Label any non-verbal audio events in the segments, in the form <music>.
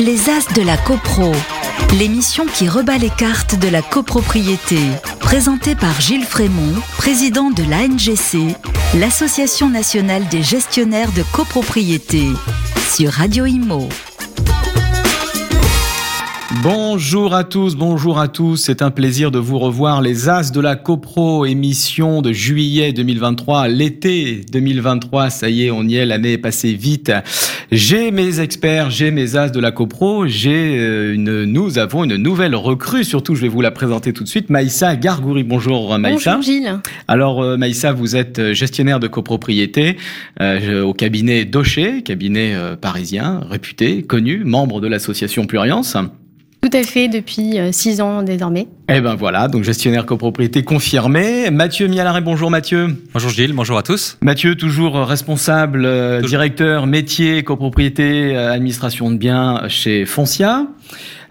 Les As de la CoPro, l'émission qui rebat les cartes de la copropriété. Présentée par Gilles Frémont, président de l'ANGC, l'Association nationale des gestionnaires de copropriété, sur Radio Imo. Bonjour à tous, bonjour à tous. C'est un plaisir de vous revoir. Les As de la CoPro, émission de juillet 2023, l'été 2023. Ça y est, on y est. L'année est passée vite. J'ai mes experts, j'ai mes As de la CoPro. J'ai euh, une, nous avons une nouvelle recrue. Surtout, je vais vous la présenter tout de suite. Maïssa Gargouri. Bonjour Maïssa. Bonjour Gilles. Alors euh, Maïssa, vous êtes gestionnaire de copropriété euh, au cabinet Docher, cabinet euh, parisien, réputé, connu, membre de l'association Pluriance. Tout à fait, depuis euh, six ans désormais. Eh ben voilà, donc gestionnaire copropriété confirmé. Mathieu Mialaré, bonjour Mathieu. Bonjour Gilles, bonjour à tous. Mathieu, toujours responsable, euh, Toujours. directeur métier, copropriété, euh, administration de biens chez Foncia.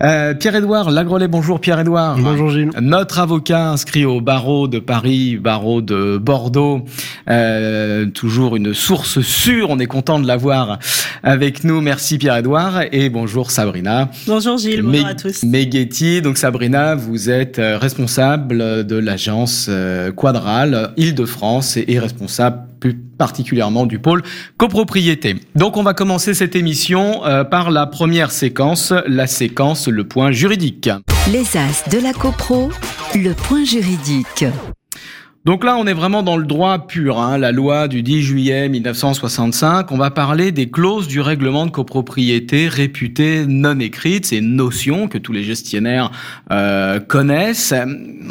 Euh, Pierre-Édouard Lagrolet, bonjour Pierre-Édouard. Bonjour Gilles. Notre avocat inscrit au barreau de Paris, barreau de Bordeaux, Euh, toujours une source sûre, on est content de l'avoir avec nous. Merci Pierre-Édouard et bonjour Sabrina. Bonjour Gilles, bonjour à tous. Meghetti, donc Sabrina, vous êtes euh, responsable de l'agence Quadral Île-de-France et, et responsable plus particulièrement du pôle copropriété. Donc on va commencer cette émission euh, par la première séquence, la séquence le point juridique. Les As de la CoPro, le point juridique. Donc là, on est vraiment dans le droit pur, hein, la loi du 10 juillet 1965. On va parler des clauses du règlement de copropriété réputées non écrites, ces notions que tous les gestionnaires euh, connaissent.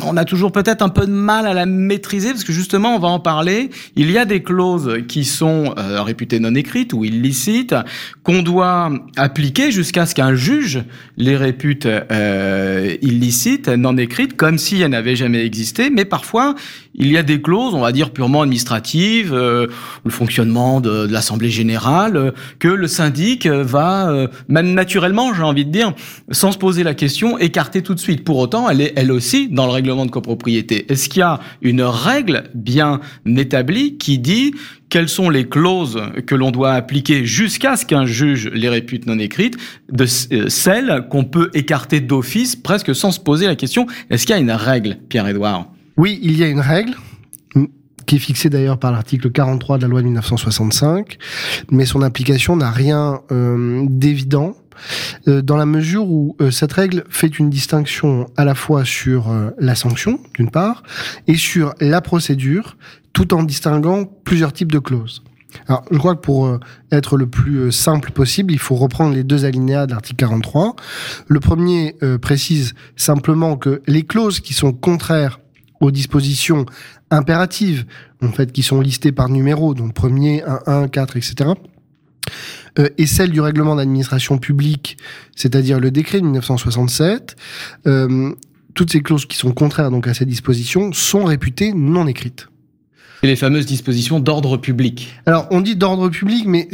On a toujours peut-être un peu de mal à la maîtriser parce que justement, on va en parler. Il y a des clauses qui sont euh, réputées non écrites ou illicites qu'on doit appliquer jusqu'à ce qu'un juge les répute euh, illicites, non écrites, comme si elles n'avaient jamais existé. Mais parfois, y a des clauses, on va dire purement administratives, euh, le fonctionnement de, l'assemblée générale, euh, que le syndic euh, va même naturellement, j'ai envie de dire, sans se poser la question, écarter tout de suite. Pour autant, elle est elle aussi dans le règlement de copropriété. Est-ce qu'il y a une règle bien établie qui dit quelles sont les clauses que l'on doit appliquer jusqu'à ce qu'un juge les répute non écrites, de celles qu'on peut écarter d'office presque sans se poser la question est-ce qu'il y a une règle, Pierre-Édouard? Oui, il y a une règle qui est fixée d'ailleurs par l'article 43 de la loi de 1965, mais son application n'a rien euh, d'évident euh, dans la mesure où euh, cette règle fait une distinction à la fois sur euh, la sanction, d'une part, et sur la procédure, tout en distinguant plusieurs types de clauses. Alors, je crois que pour euh, être le plus euh, simple possible, il faut reprendre les deux alinéas de l'article 43. Le premier euh, précise simplement que les clauses qui sont contraires aux dispositions impératives, en fait, qui sont listées par numéro, donc premier, 1, 1, 4, etc., euh, et celles du règlement d'administration publique, c'est-à-dire le décret de 1967, euh, toutes ces clauses qui sont contraires donc à ces dispositions sont réputées non écrites. C'est les fameuses dispositions d'ordre public. Alors, on dit d'ordre public, mais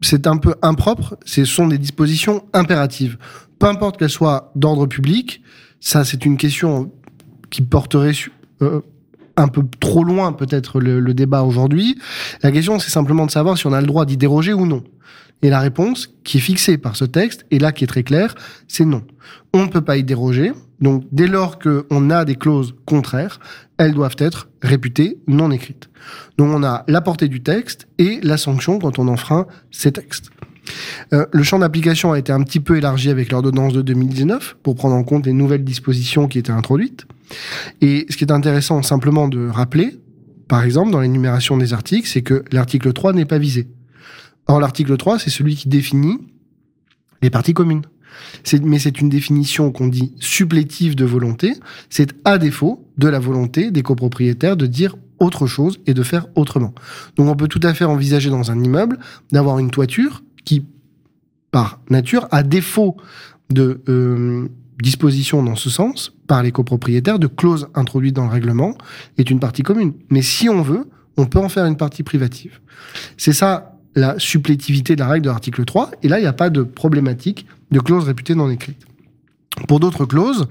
c'est un peu impropre. Ce sont des dispositions impératives. Peu importe qu'elles soient d'ordre public, ça, c'est une question qui porterait su- euh, un peu trop loin, peut-être, le, débat aujourd'hui. La question, c'est simplement de savoir si on a le droit d'y déroger ou non. Et la réponse, qui est fixée par ce texte, et là qui est très claire, c'est non. On ne peut pas y déroger. Donc, dès lors qu'on a des clauses contraires, elles doivent être réputées non écrites. Donc, on a la portée du texte et la sanction quand on enfreint ces textes. Euh, le champ d'application a été un petit peu élargi avec l'ordonnance de 2019 pour prendre en compte les nouvelles dispositions qui étaient introduites. Et ce qui est intéressant simplement de rappeler, par exemple, dans l'énumération des articles, c'est que l'article 3 n'est pas visé. Or, l'article 3, c'est celui qui définit les parties communes. Mais c'est une définition qu'on dit supplétive de volonté. C'est à défaut de la volonté des copropriétaires de dire autre chose et de faire autrement. Donc on peut tout à fait envisager dans un immeuble d'avoir une toiture qui, par nature, à défaut de euh, disposition dans ce sens par les copropriétaires, de clauses introduites dans le règlement, est une partie commune. Mais si on veut, on peut en faire une partie privative. C'est ça la supplétivité de la règle de l'article 3, et là, il n'y a pas de problématique de clause réputée non écrite. Pour d'autres clauses,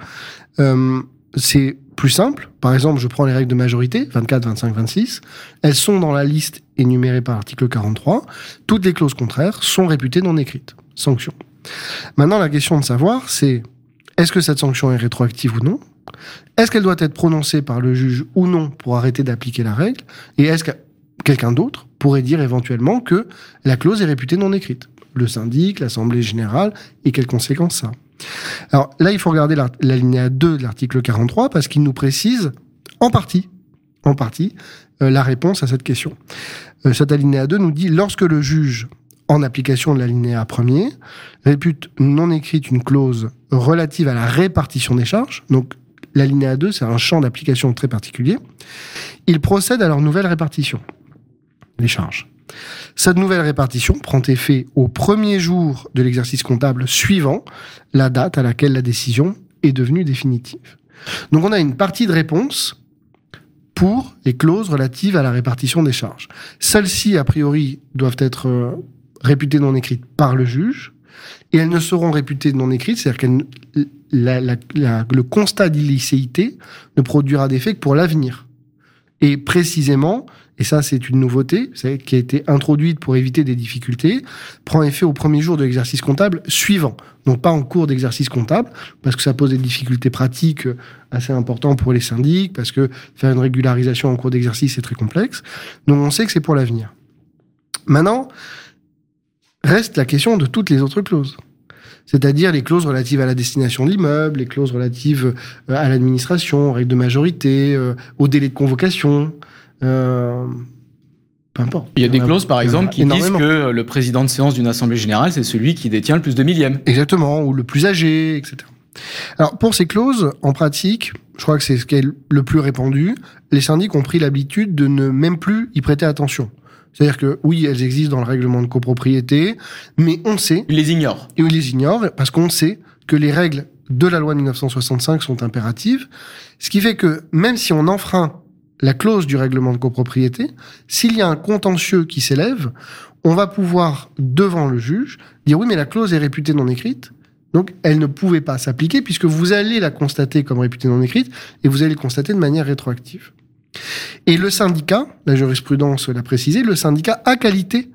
euh, c'est plus simple. Par exemple, je prends les règles de majorité, 24, 25, 26. Elles sont dans la liste énumérée par l'article 43. Toutes les clauses contraires sont réputées non écrites. Sanction. Maintenant, la question de savoir, c'est est-ce que cette sanction est rétroactive ou non? Est-ce qu'elle doit être prononcée par le juge ou non pour arrêter d'appliquer la règle? Et est-ce que quelqu'un d'autre pourrait dire éventuellement que la clause est réputée non écrite? Le syndic, l'Assemblée générale, et quelles conséquences ça Alors là, il faut regarder la, la linéa 2 de l'article 43 parce qu'il nous précise en partie, en partie, euh, la réponse à cette question. Euh, cet alinéa 2 nous dit lorsque le juge en application de l'alinéa premier, répute non écrite une clause relative à la répartition des charges. Donc, l'alinéa 2, c'est un champ d'application très particulier. Il procède à leur nouvelle répartition, les charges. Cette nouvelle répartition prend effet au premier jour de l'exercice comptable suivant la date à laquelle la décision est devenue définitive. Donc on a une partie de réponse pour les clauses relatives à la répartition des charges. Celles-ci, a priori, doivent être euh, réputées non écrites par le juge, et elles ne seront réputées non écrites, c'est-à-dire que le constat d'illicéité ne produira d'effet que pour l'avenir. Et précisément, et ça c'est une nouveauté qui a été introduite pour éviter des difficultés, prend effet au premier jour de l'exercice comptable suivant. Donc pas en cours d'exercice comptable, parce que ça pose des difficultés pratiques assez importantes pour les syndics, parce que faire une régularisation en cours d'exercice est très complexe. Donc on sait que c'est pour l'avenir. Maintenant, reste la question de toutes les autres clauses. C'est-à-dire les clauses relatives à la destination de l'immeuble, les clauses relatives euh, à l'administration, aux règles de majorité, euh, au délai de convocation. Euh, peu importe. Il y a des clauses, par exemple, qui disent que le président de séance d'une assemblée générale, c'est celui qui détient le plus de millièmes. Exactement, ou le plus âgé, etc. Alors, pour ces clauses, en pratique, je crois que c'est ce qui est le plus répandu, les syndics ont pris l'habitude de ne même plus y prêter attention. C'est-à-dire que oui, elles existent dans le règlement de copropriété, mais on sait... Ils les ignorent. Et ils les ignorent parce qu'on sait que les règles de la loi de 1965 sont impératives, ce qui fait que même si on enfreint la clause du règlement de copropriété, s'il y a un contentieux qui s'élève, on va pouvoir, devant le juge, dire oui, mais la clause est réputée non écrite, donc elle ne pouvait pas s'appliquer puisque vous allez la constater comme réputée non écrite et vous allez le constater de manière rétroactive. Et le syndicat, la jurisprudence l'a précisé, le syndicat a qualité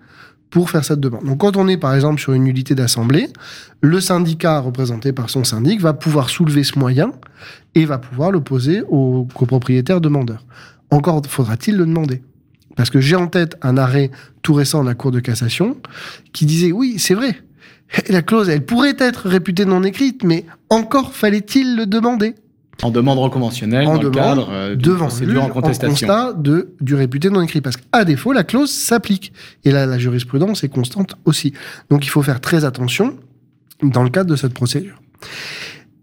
pour faire cette demande. Donc quand on est par exemple sur une unité d'assemblée, le syndicat représenté par son syndic va pouvoir soulever ce moyen et va pouvoir le poser au copropriétaire demandeur. Encore faudra-t-il le demander. Parce que j'ai en tête un arrêt tout récent de la Cour de cassation qui disait oui, c'est vrai, la clause, elle pourrait être réputée non écrite, mais encore fallait-il le demander. En demande reconventionnelle, en dans le cadre euh, devant en contestation. En constat de, du réputé non écrit. Parce qu'à défaut, la clause s'applique. Et là, la jurisprudence est constante aussi. Donc il faut faire très attention dans le cadre de cette procédure.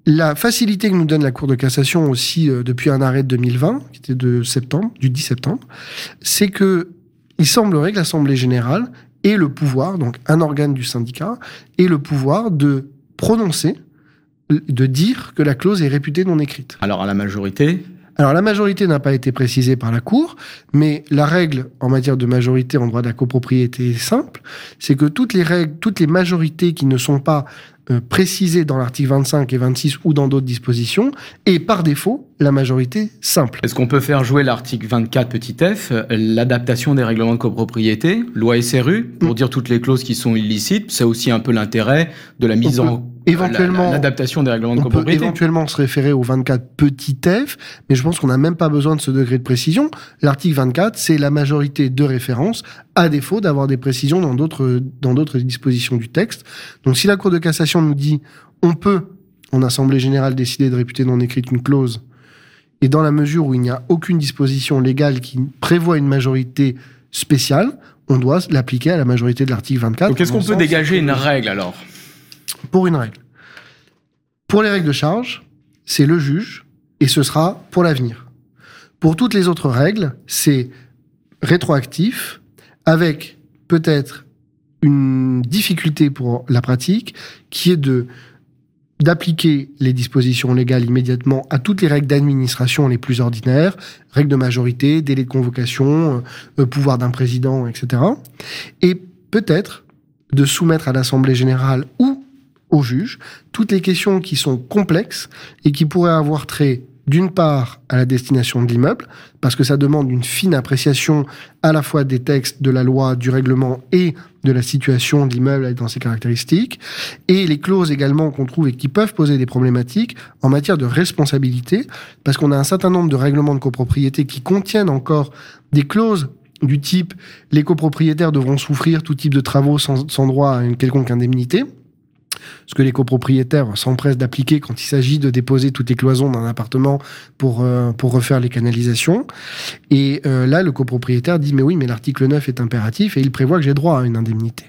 La facilité que nous donne la Cour de cassation aussi euh, depuis un arrêt de 2020, qui était de septembre, du 10 septembre, c'est que il semblerait que l'Assemblée générale ait le pouvoir, donc un organe du syndicat, ait le pouvoir de prononcer de dire que la clause est réputée non écrite. Alors à la majorité alors la majorité n'a pas été précisée par la Cour, mais la règle en matière de majorité en droit de la copropriété est simple, c'est que toutes les règles, toutes les majorités qui ne sont pas euh, précisées dans l'article 25 et 26 ou dans d'autres dispositions, et par défaut la majorité simple. Est-ce qu'on peut faire jouer l'article 24 petit f, l'adaptation des règlements de copropriété, loi SRU, pour mm. dire toutes les clauses qui sont illicites? C'est aussi un peu l'intérêt de la mise en éventuellement l'adaptation des règlements de on copropriété. Peut éventuellement se référer au 24 petit f, mais je pense qu'on n'a même pas besoin de ce degré de précision. L'article 24, c'est la majorité de référence, à défaut d'avoir des précisions dans d'autres dans d'autres dispositions du texte. Donc si la Cour de cassation nous dit on peut en assemblée générale décider de réputer non écrite une clause, et dans la mesure où il n'y a aucune disposition légale qui prévoit une majorité spéciale, on doit l'appliquer à la majorité de l'article 24. Donc est-ce qu'on peut dégager une règle alors? Pour une règle. Pour les règles de charge, c'est le juge et ce sera pour l'avenir. Pour toutes les autres règles, c'est rétroactif avec peut-être une difficulté pour la pratique qui est de d'appliquer les dispositions légales immédiatement à toutes les règles d'administration les plus ordinaires, règles de majorité, délai de convocation, euh, pouvoir d'un président, etc. Et peut-être de soumettre à l'Assemblée générale ou au juge toutes les questions qui sont complexes et qui pourraient avoir trait d'une part à la destination de l'immeuble, parce que ça demande une fine appréciation à la fois des textes de la loi, du règlement et de la situation de l'immeuble dans ses caractéristiques, et les clauses également qu'on trouve et qui peuvent poser des problématiques en matière de responsabilité, parce qu'on a un certain nombre de règlements de copropriété qui contiennent encore des clauses du type les copropriétaires devront souffrir tout type de travaux sans, sans droit à une quelconque indemnité ce que les copropriétaires s'empressent d'appliquer quand il s'agit de déposer toutes les cloisons d'un appartement pour, euh, pour refaire les canalisations. Et euh, là, le copropriétaire dit, mais oui, mais l'article 9 est impératif et il prévoit que j'ai droit à une indemnité.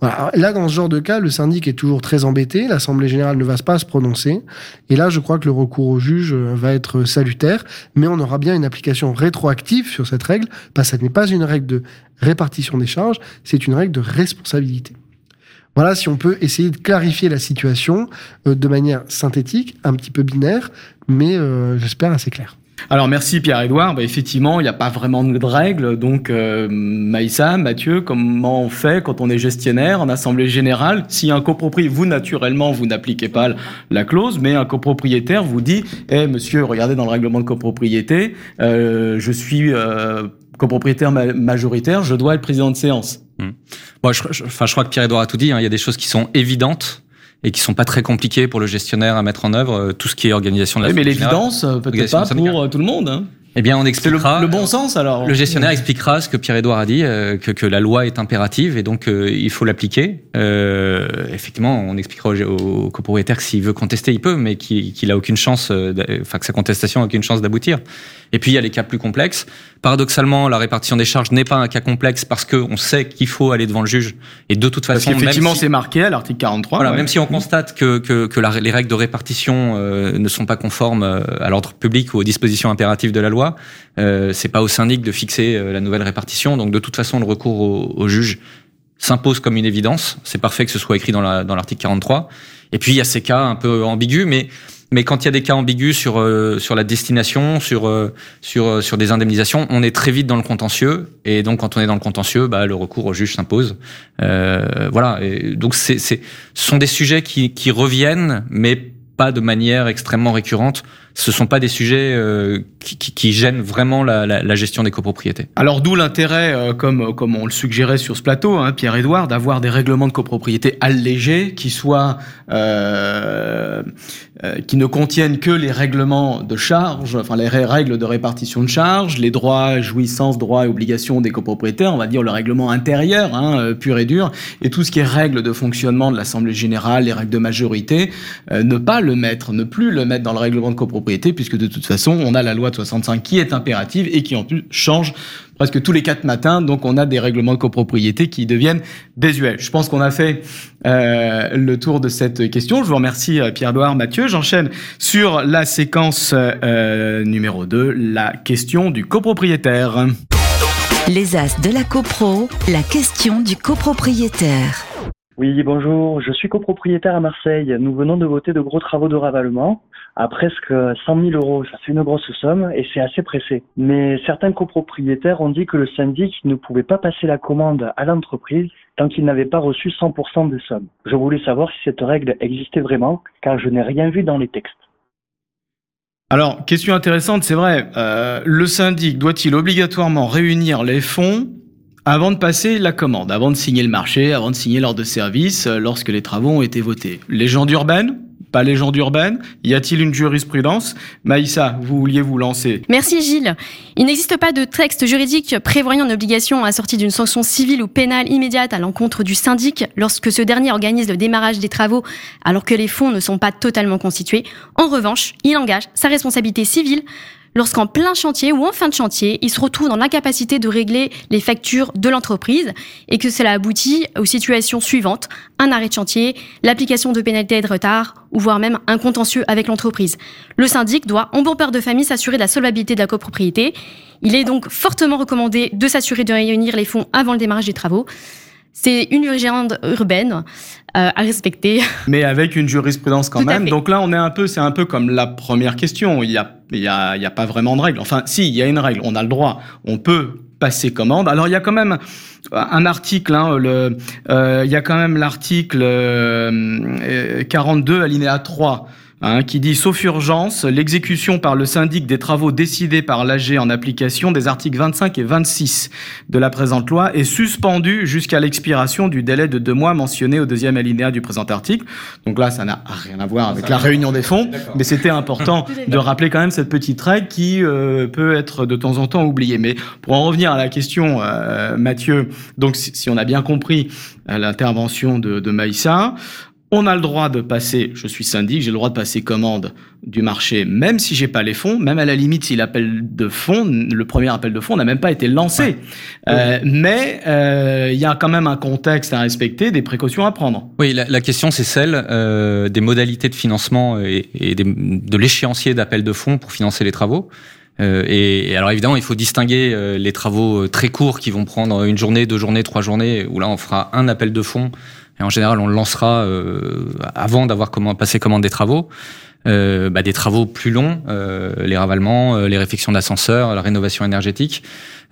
Voilà. Là, dans ce genre de cas, le syndic est toujours très embêté, l'Assemblée générale ne va pas se prononcer. Et là, je crois que le recours au juge euh, va être salutaire, mais on aura bien une application rétroactive sur cette règle, parce que ce n'est pas une règle de répartition des charges, c'est une règle de responsabilité. Voilà, si on peut essayer de clarifier la situation euh, de manière synthétique, un petit peu binaire, mais euh, j'espère assez clair. Alors merci Pierre-Édouard. Bah, effectivement, il n'y a pas vraiment de règles. Donc euh, Maïssa, Mathieu, comment on fait quand on est gestionnaire en assemblée générale? Si un copropriétaire, vous naturellement, vous n'appliquez pas la clause, mais un copropriétaire vous dit "Eh monsieur, regardez dans le règlement de copropriété, je suis copropriétaire majoritaire, je dois être président de séance." Bon, je, enfin, je crois que Pierre-Edouard a tout dit. Hein. Il y a des choses qui sont évidentes et qui sont pas très compliquées pour le gestionnaire à mettre en œuvre. Euh, tout ce qui est organisation de la. Oui, mais l'évidence, euh, peut-être pas pour euh, tout le monde. Hein. Eh bien, on expliquera. Le, le, bon sens, alors. Le gestionnaire expliquera ce que Pierre-Édouard a dit, que, que, la loi est impérative et donc il faut l'appliquer. Euh, effectivement, on expliquera au, au copropriétaire que s'il veut contester, il peut, mais qu'il a aucune chance, enfin que sa contestation a aucune chance d'aboutir. Et puis il y a les cas plus complexes. Paradoxalement, la répartition des charges n'est pas un cas complexe parce qu'on sait qu'il faut aller devant le juge. Et de toute façon, effectivement, c'est marqué à l'article 43. Voilà, même si on constate que, que, que la, les règles de répartition euh, ne sont pas conformes euh, à l'ordre public ou aux dispositions impératives de la loi, euh, c'est pas au syndic de fixer euh, la nouvelle répartition. Donc de toute façon, le recours au, juge s'impose comme une évidence. C'est parfait que ce soit écrit dans l'article dans 43. Et puis il y a ces cas un peu ambigus, mais mais quand il y a des cas ambigus sur euh, sur la destination, sur euh, sur sur des indemnisations, on est très vite dans le contentieux. Et donc quand on est dans le contentieux, bah, le recours au juge s'impose. voilà. Donc c'est ce sont des sujets qui reviennent, mais pas de manière extrêmement récurrente ce sont pas des sujets euh, qui, gênent vraiment la, gestion des copropriétés. Alors d'où l'intérêt, euh, comme on le suggérait sur ce plateau, hein, Pierre-Édouard, d'avoir des règlements de copropriété allégés qui soient euh, qui ne contiennent que les règlements de charge, enfin les règles de répartition de charges, les droits, jouissances, droits et obligations des copropriétaires, on va dire le règlement intérieur, hein, pur et dur, et tout ce qui est règles de fonctionnement de l'assemblée générale, les règles de majorité, ne pas le mettre, ne plus le mettre dans le règlement de copropriété puisque de toute façon, on a la loi de 65 qui est impérative et qui en plus change presque tous les quatre matins. Donc, on a des règlements de copropriété qui deviennent désuets. Je pense qu'on a fait euh, le tour de cette question. Je vous remercie, euh, Pierre-Edouard Mathieu. J'enchaîne sur la séquence euh, numéro 2, la question du copropriétaire. Les As de la CoPro, la question du copropriétaire. Oui, bonjour, je suis copropriétaire à Marseille. Nous venons de voter de gros travaux de ravalement à presque 100 000 euros. Fait une grosse somme et c'est assez pressé. Mais certains copropriétaires ont dit que le syndic ne pouvait pas passer la commande à l'entreprise tant qu'il n'avait pas reçu 100% des sommes. Je voulais savoir si cette règle existait vraiment car je n'ai rien vu dans les textes. Alors, question intéressante, c'est vrai. Euh, le syndic doit-il obligatoirement réunir les fonds avant de passer la commande, avant de signer le marché, avant de signer l'ordre de service, euh, lorsque les travaux ont été votés? Légende urbaine? Pas légende urbaine Y a-t-il une jurisprudence? Maïssa, vous vouliez vous lancer Merci Gilles. Il n'existe pas de texte juridique prévoyant une obligation assortie d'une sanction civile ou pénale immédiate à l'encontre du syndic lorsque ce dernier organise le démarrage des travaux alors que les fonds ne sont pas totalement constitués. En revanche, il engage sa responsabilité civile lorsqu'en plein chantier ou en fin de chantier, il se retrouve dans l'incapacité de régler les factures de l'entreprise et que cela aboutit aux situations suivantes, un arrêt de chantier, l'application de pénalités de retard ou voire même un contentieux avec l'entreprise. Le syndic doit, en bon père de famille, s'assurer de la solvabilité de la copropriété. Il est donc fortement recommandé de s'assurer de réunir les fonds avant le démarrage des travaux. C'est une légende urbaine euh, à respecter. <laughs> Mais avec une jurisprudence quand même. Donc là, on est un peu, c'est un peu comme la première question. Il y a, il y a, il y a pas vraiment de règle. Enfin, si, il y a une règle. On a le droit. On peut passer commande. Alors il y a quand même un article, hein, le, euh, il y a quand même l'article euh, 42 alinéa 3 hein, qui dit sauf urgence, l'exécution par le syndic des travaux décidés par l'AG en application des articles 25 et 26 de la présente loi est suspendue jusqu'à l'expiration du délai de deux mois mentionné au deuxième alinéa du présent article. Donc là, ça n'a rien à voir avec la réunion des fonds, mais c'était important <laughs> de rappeler quand même cette petite règle qui euh, peut être de temps en temps oubliée. Mais pour en revenir à la question, euh, Mathieu, donc si, si on a bien compris euh, l'intervention de, de Maïssa, on a le droit de passer, je suis syndic, j'ai le droit de passer commande du marché, même si j'ai pas les fonds, même à la limite si l'appel de fonds, le premier appel de fonds n'a même pas été lancé. Euh, mais euh, il y a quand même un contexte à respecter, des précautions à prendre. Oui, la, la question c'est celle euh, des modalités de financement et, et des, de l'échéancier d'appel de fonds pour financer les travaux. Euh, et, et, alors évidemment, il faut distinguer euh, les travaux très courts qui vont prendre une journée, deux journées, trois journées, où là on fera un appel de fonds et en général on lancera euh, avant d'avoir passé commande des travaux. Euh, bah, des travaux plus longs, euh, les ravalements, euh, les réfections d'ascenseurs, la rénovation énergétique,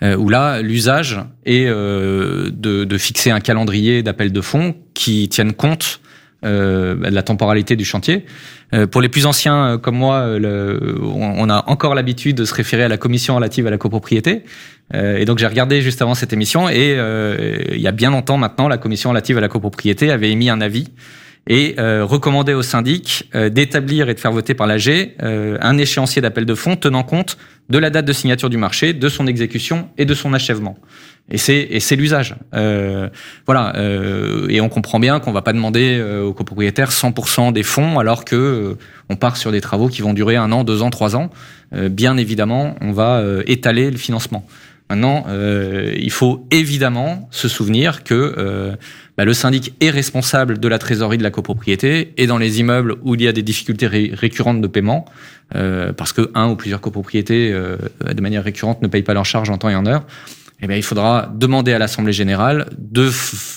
où là l'usage est de, de, fixer un calendrier d'appel de fonds qui tienne compte euh, de la temporalité du chantier. Euh, pour les plus anciens comme moi, le, on, a encore l'habitude de se référer à la commission relative à la copropriété. Euh, et donc j'ai regardé juste avant cette émission et il y a bien longtemps maintenant, la commission relative à la copropriété avait émis un avis et euh, recommandé au syndic euh, d'établir et de faire voter par l'AG euh, un échéancier d'appel de fonds tenant compte de la date de signature du marché, de son exécution et de son achèvement. Et c'est et c'est l'usage. Euh, voilà. Euh, et on comprend bien qu'on va pas demander aux copropriétaires 100% des fonds alors que on part sur des travaux qui vont durer un an, deux ans, trois ans. bien évidemment, on va étaler le financement. Maintenant, il faut évidemment se souvenir que bah, le syndic est responsable de la trésorerie de la copropriété et dans les immeubles où il y a des difficultés récurrentes de paiement, euh, parce que un ou plusieurs copropriétés euh, de manière récurrente ne payent pas leurs charges en temps et en heure, eh bien, il faudra demander à l'Assemblée générale de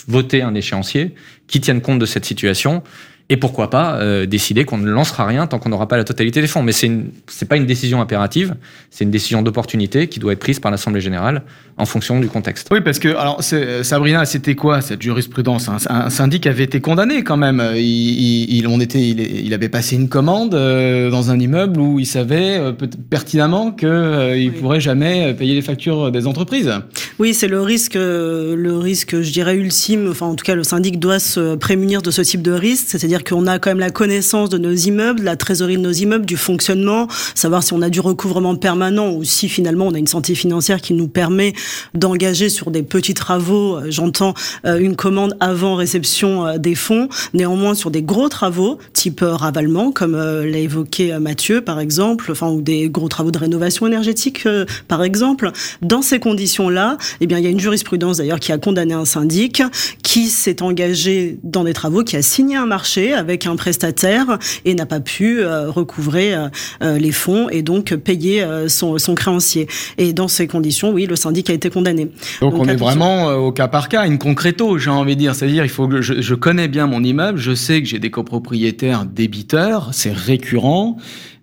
voter un échéancier qui tienne compte de cette situation et pourquoi pas euh, décider qu'on ne lancera rien tant qu'on n'aura pas la totalité des fonds. Mais c'est n'est pas une décision impérative, c'est une décision d'opportunité qui doit être prise par l'Assemblée générale en fonction du contexte. Oui, parce que alors Sabrina, c'était quoi cette jurisprudence? Un, un, syndic avait été condamné quand même. Il, il, on était, il, il, avait passé une commande euh, dans un immeuble où il savait euh, pertinemment qu'il euh, oui. pourrait jamais payer les factures des entreprises. Oui, c'est le risque, le risque, je dirais ultime. Enfin, en tout cas, le syndic doit se prémunir de ce type de risque, c'est-à-dire qu'on a quand même la connaissance de nos immeubles, la trésorerie de nos immeubles, du fonctionnement, savoir si on a du recouvrement permanent ou si finalement on a une santé financière qui nous permet d'engager sur des petits travaux, euh, j'entends euh, une commande avant réception euh, des fonds, néanmoins sur des gros travaux, type ravalement, comme l'a évoqué Mathieu par exemple, ou des gros travaux de rénovation énergétique par exemple, dans ces conditions-là, eh bien il y a une jurisprudence d'ailleurs qui a condamné un syndic qui s'est engagé dans des travaux, qui a signé un marché avec un prestataire et n'a pas pu recouvrer les fonds et donc payer son, son créancier. Et dans ces conditions, oui, le syndic a été condamné. Donc, Donc on est vraiment euh, au cas par cas, une concréto, j'ai envie de dire. C'est-à-dire, il faut que je, je, connais bien mon immeuble, je sais que j'ai des copropriétaires débiteurs, c'est récurrent.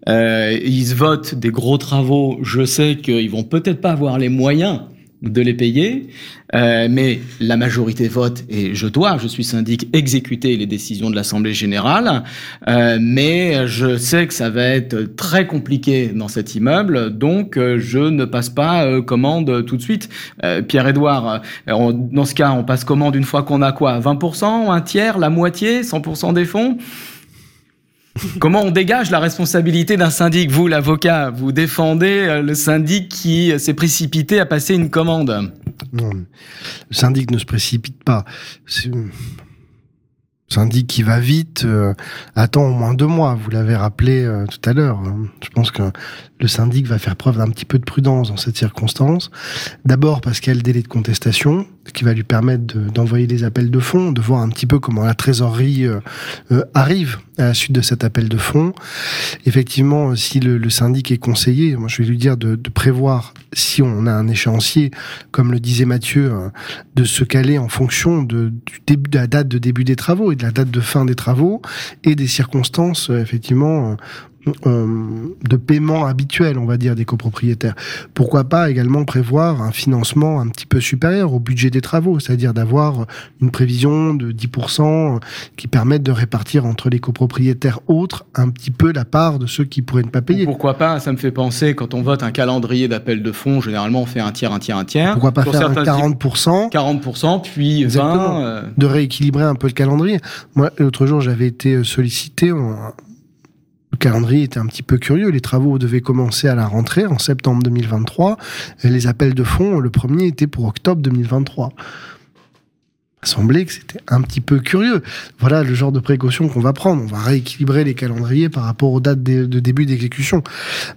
Euh, ils votent des gros travaux, je sais qu'ils vont peut-être pas avoir les moyens de les payer, euh, mais la majorité vote et je dois, je suis syndic, exécuter les décisions de l'Assemblée générale, euh, mais je sais que ça va être très compliqué dans cet immeuble, donc euh, je ne passe pas euh, commande tout de suite. Euh, Pierre-Édouard, dans ce cas, on passe commande une fois qu'on a quoi 20%, un tiers, la moitié, 100% des fonds? Comment on dégage la responsabilité d'un syndic? Vous, l'avocat, vous défendez euh, le syndic qui s'est précipité à passer une commande. Non, le syndic ne se précipite pas. C'est syndic qui va vite euh, attend au moins deux mois. Vous l'avez rappelé euh, tout à l'heure. Hein. Je pense que le syndic va faire preuve d'un petit peu de prudence dans cette circonstance. D'abord parce qu'il y a le délai de contestation, ce qui va lui permettre d'envoyer de, des appels de fonds, de voir un petit peu comment la trésorerie euh, euh, arrive à la suite de cet appel de fonds. Effectivement, si le, syndic est conseillé, moi je vais lui dire de, prévoir, si on a un échéancier, comme le disait Mathieu, euh, de se caler en fonction de, de la date de début des travaux et de la date de fin des travaux et des circonstances, effectivement de paiement habituel, on va dire, des copropriétaires. Pourquoi pas également prévoir un financement un petit peu supérieur au budget des travaux, c'est-à-dire d'avoir une prévision de 10% qui permette de répartir entre les copropriétaires autres un petit peu la part de ceux qui pourraient ne pas payer. Pourquoi pas Ça me fait penser, quand on vote un calendrier d'appel de fonds, généralement on fait un tiers, un tiers, un tiers. Pourquoi pas faire un 40% 40%, puis 20%. Euh, de rééquilibrer un peu le calendrier. Moi, l'autre jour, j'avais été sollicité. Calendrier était un petit peu curieux. Les travaux devaient commencer à la rentrée en septembre 2023. Et les appels de fonds, le premier était pour octobre 2023 semblait que c'était un petit peu curieux. Voilà le genre de précaution qu'on va prendre. On va rééquilibrer les calendriers par rapport aux dates de, début d'exécution.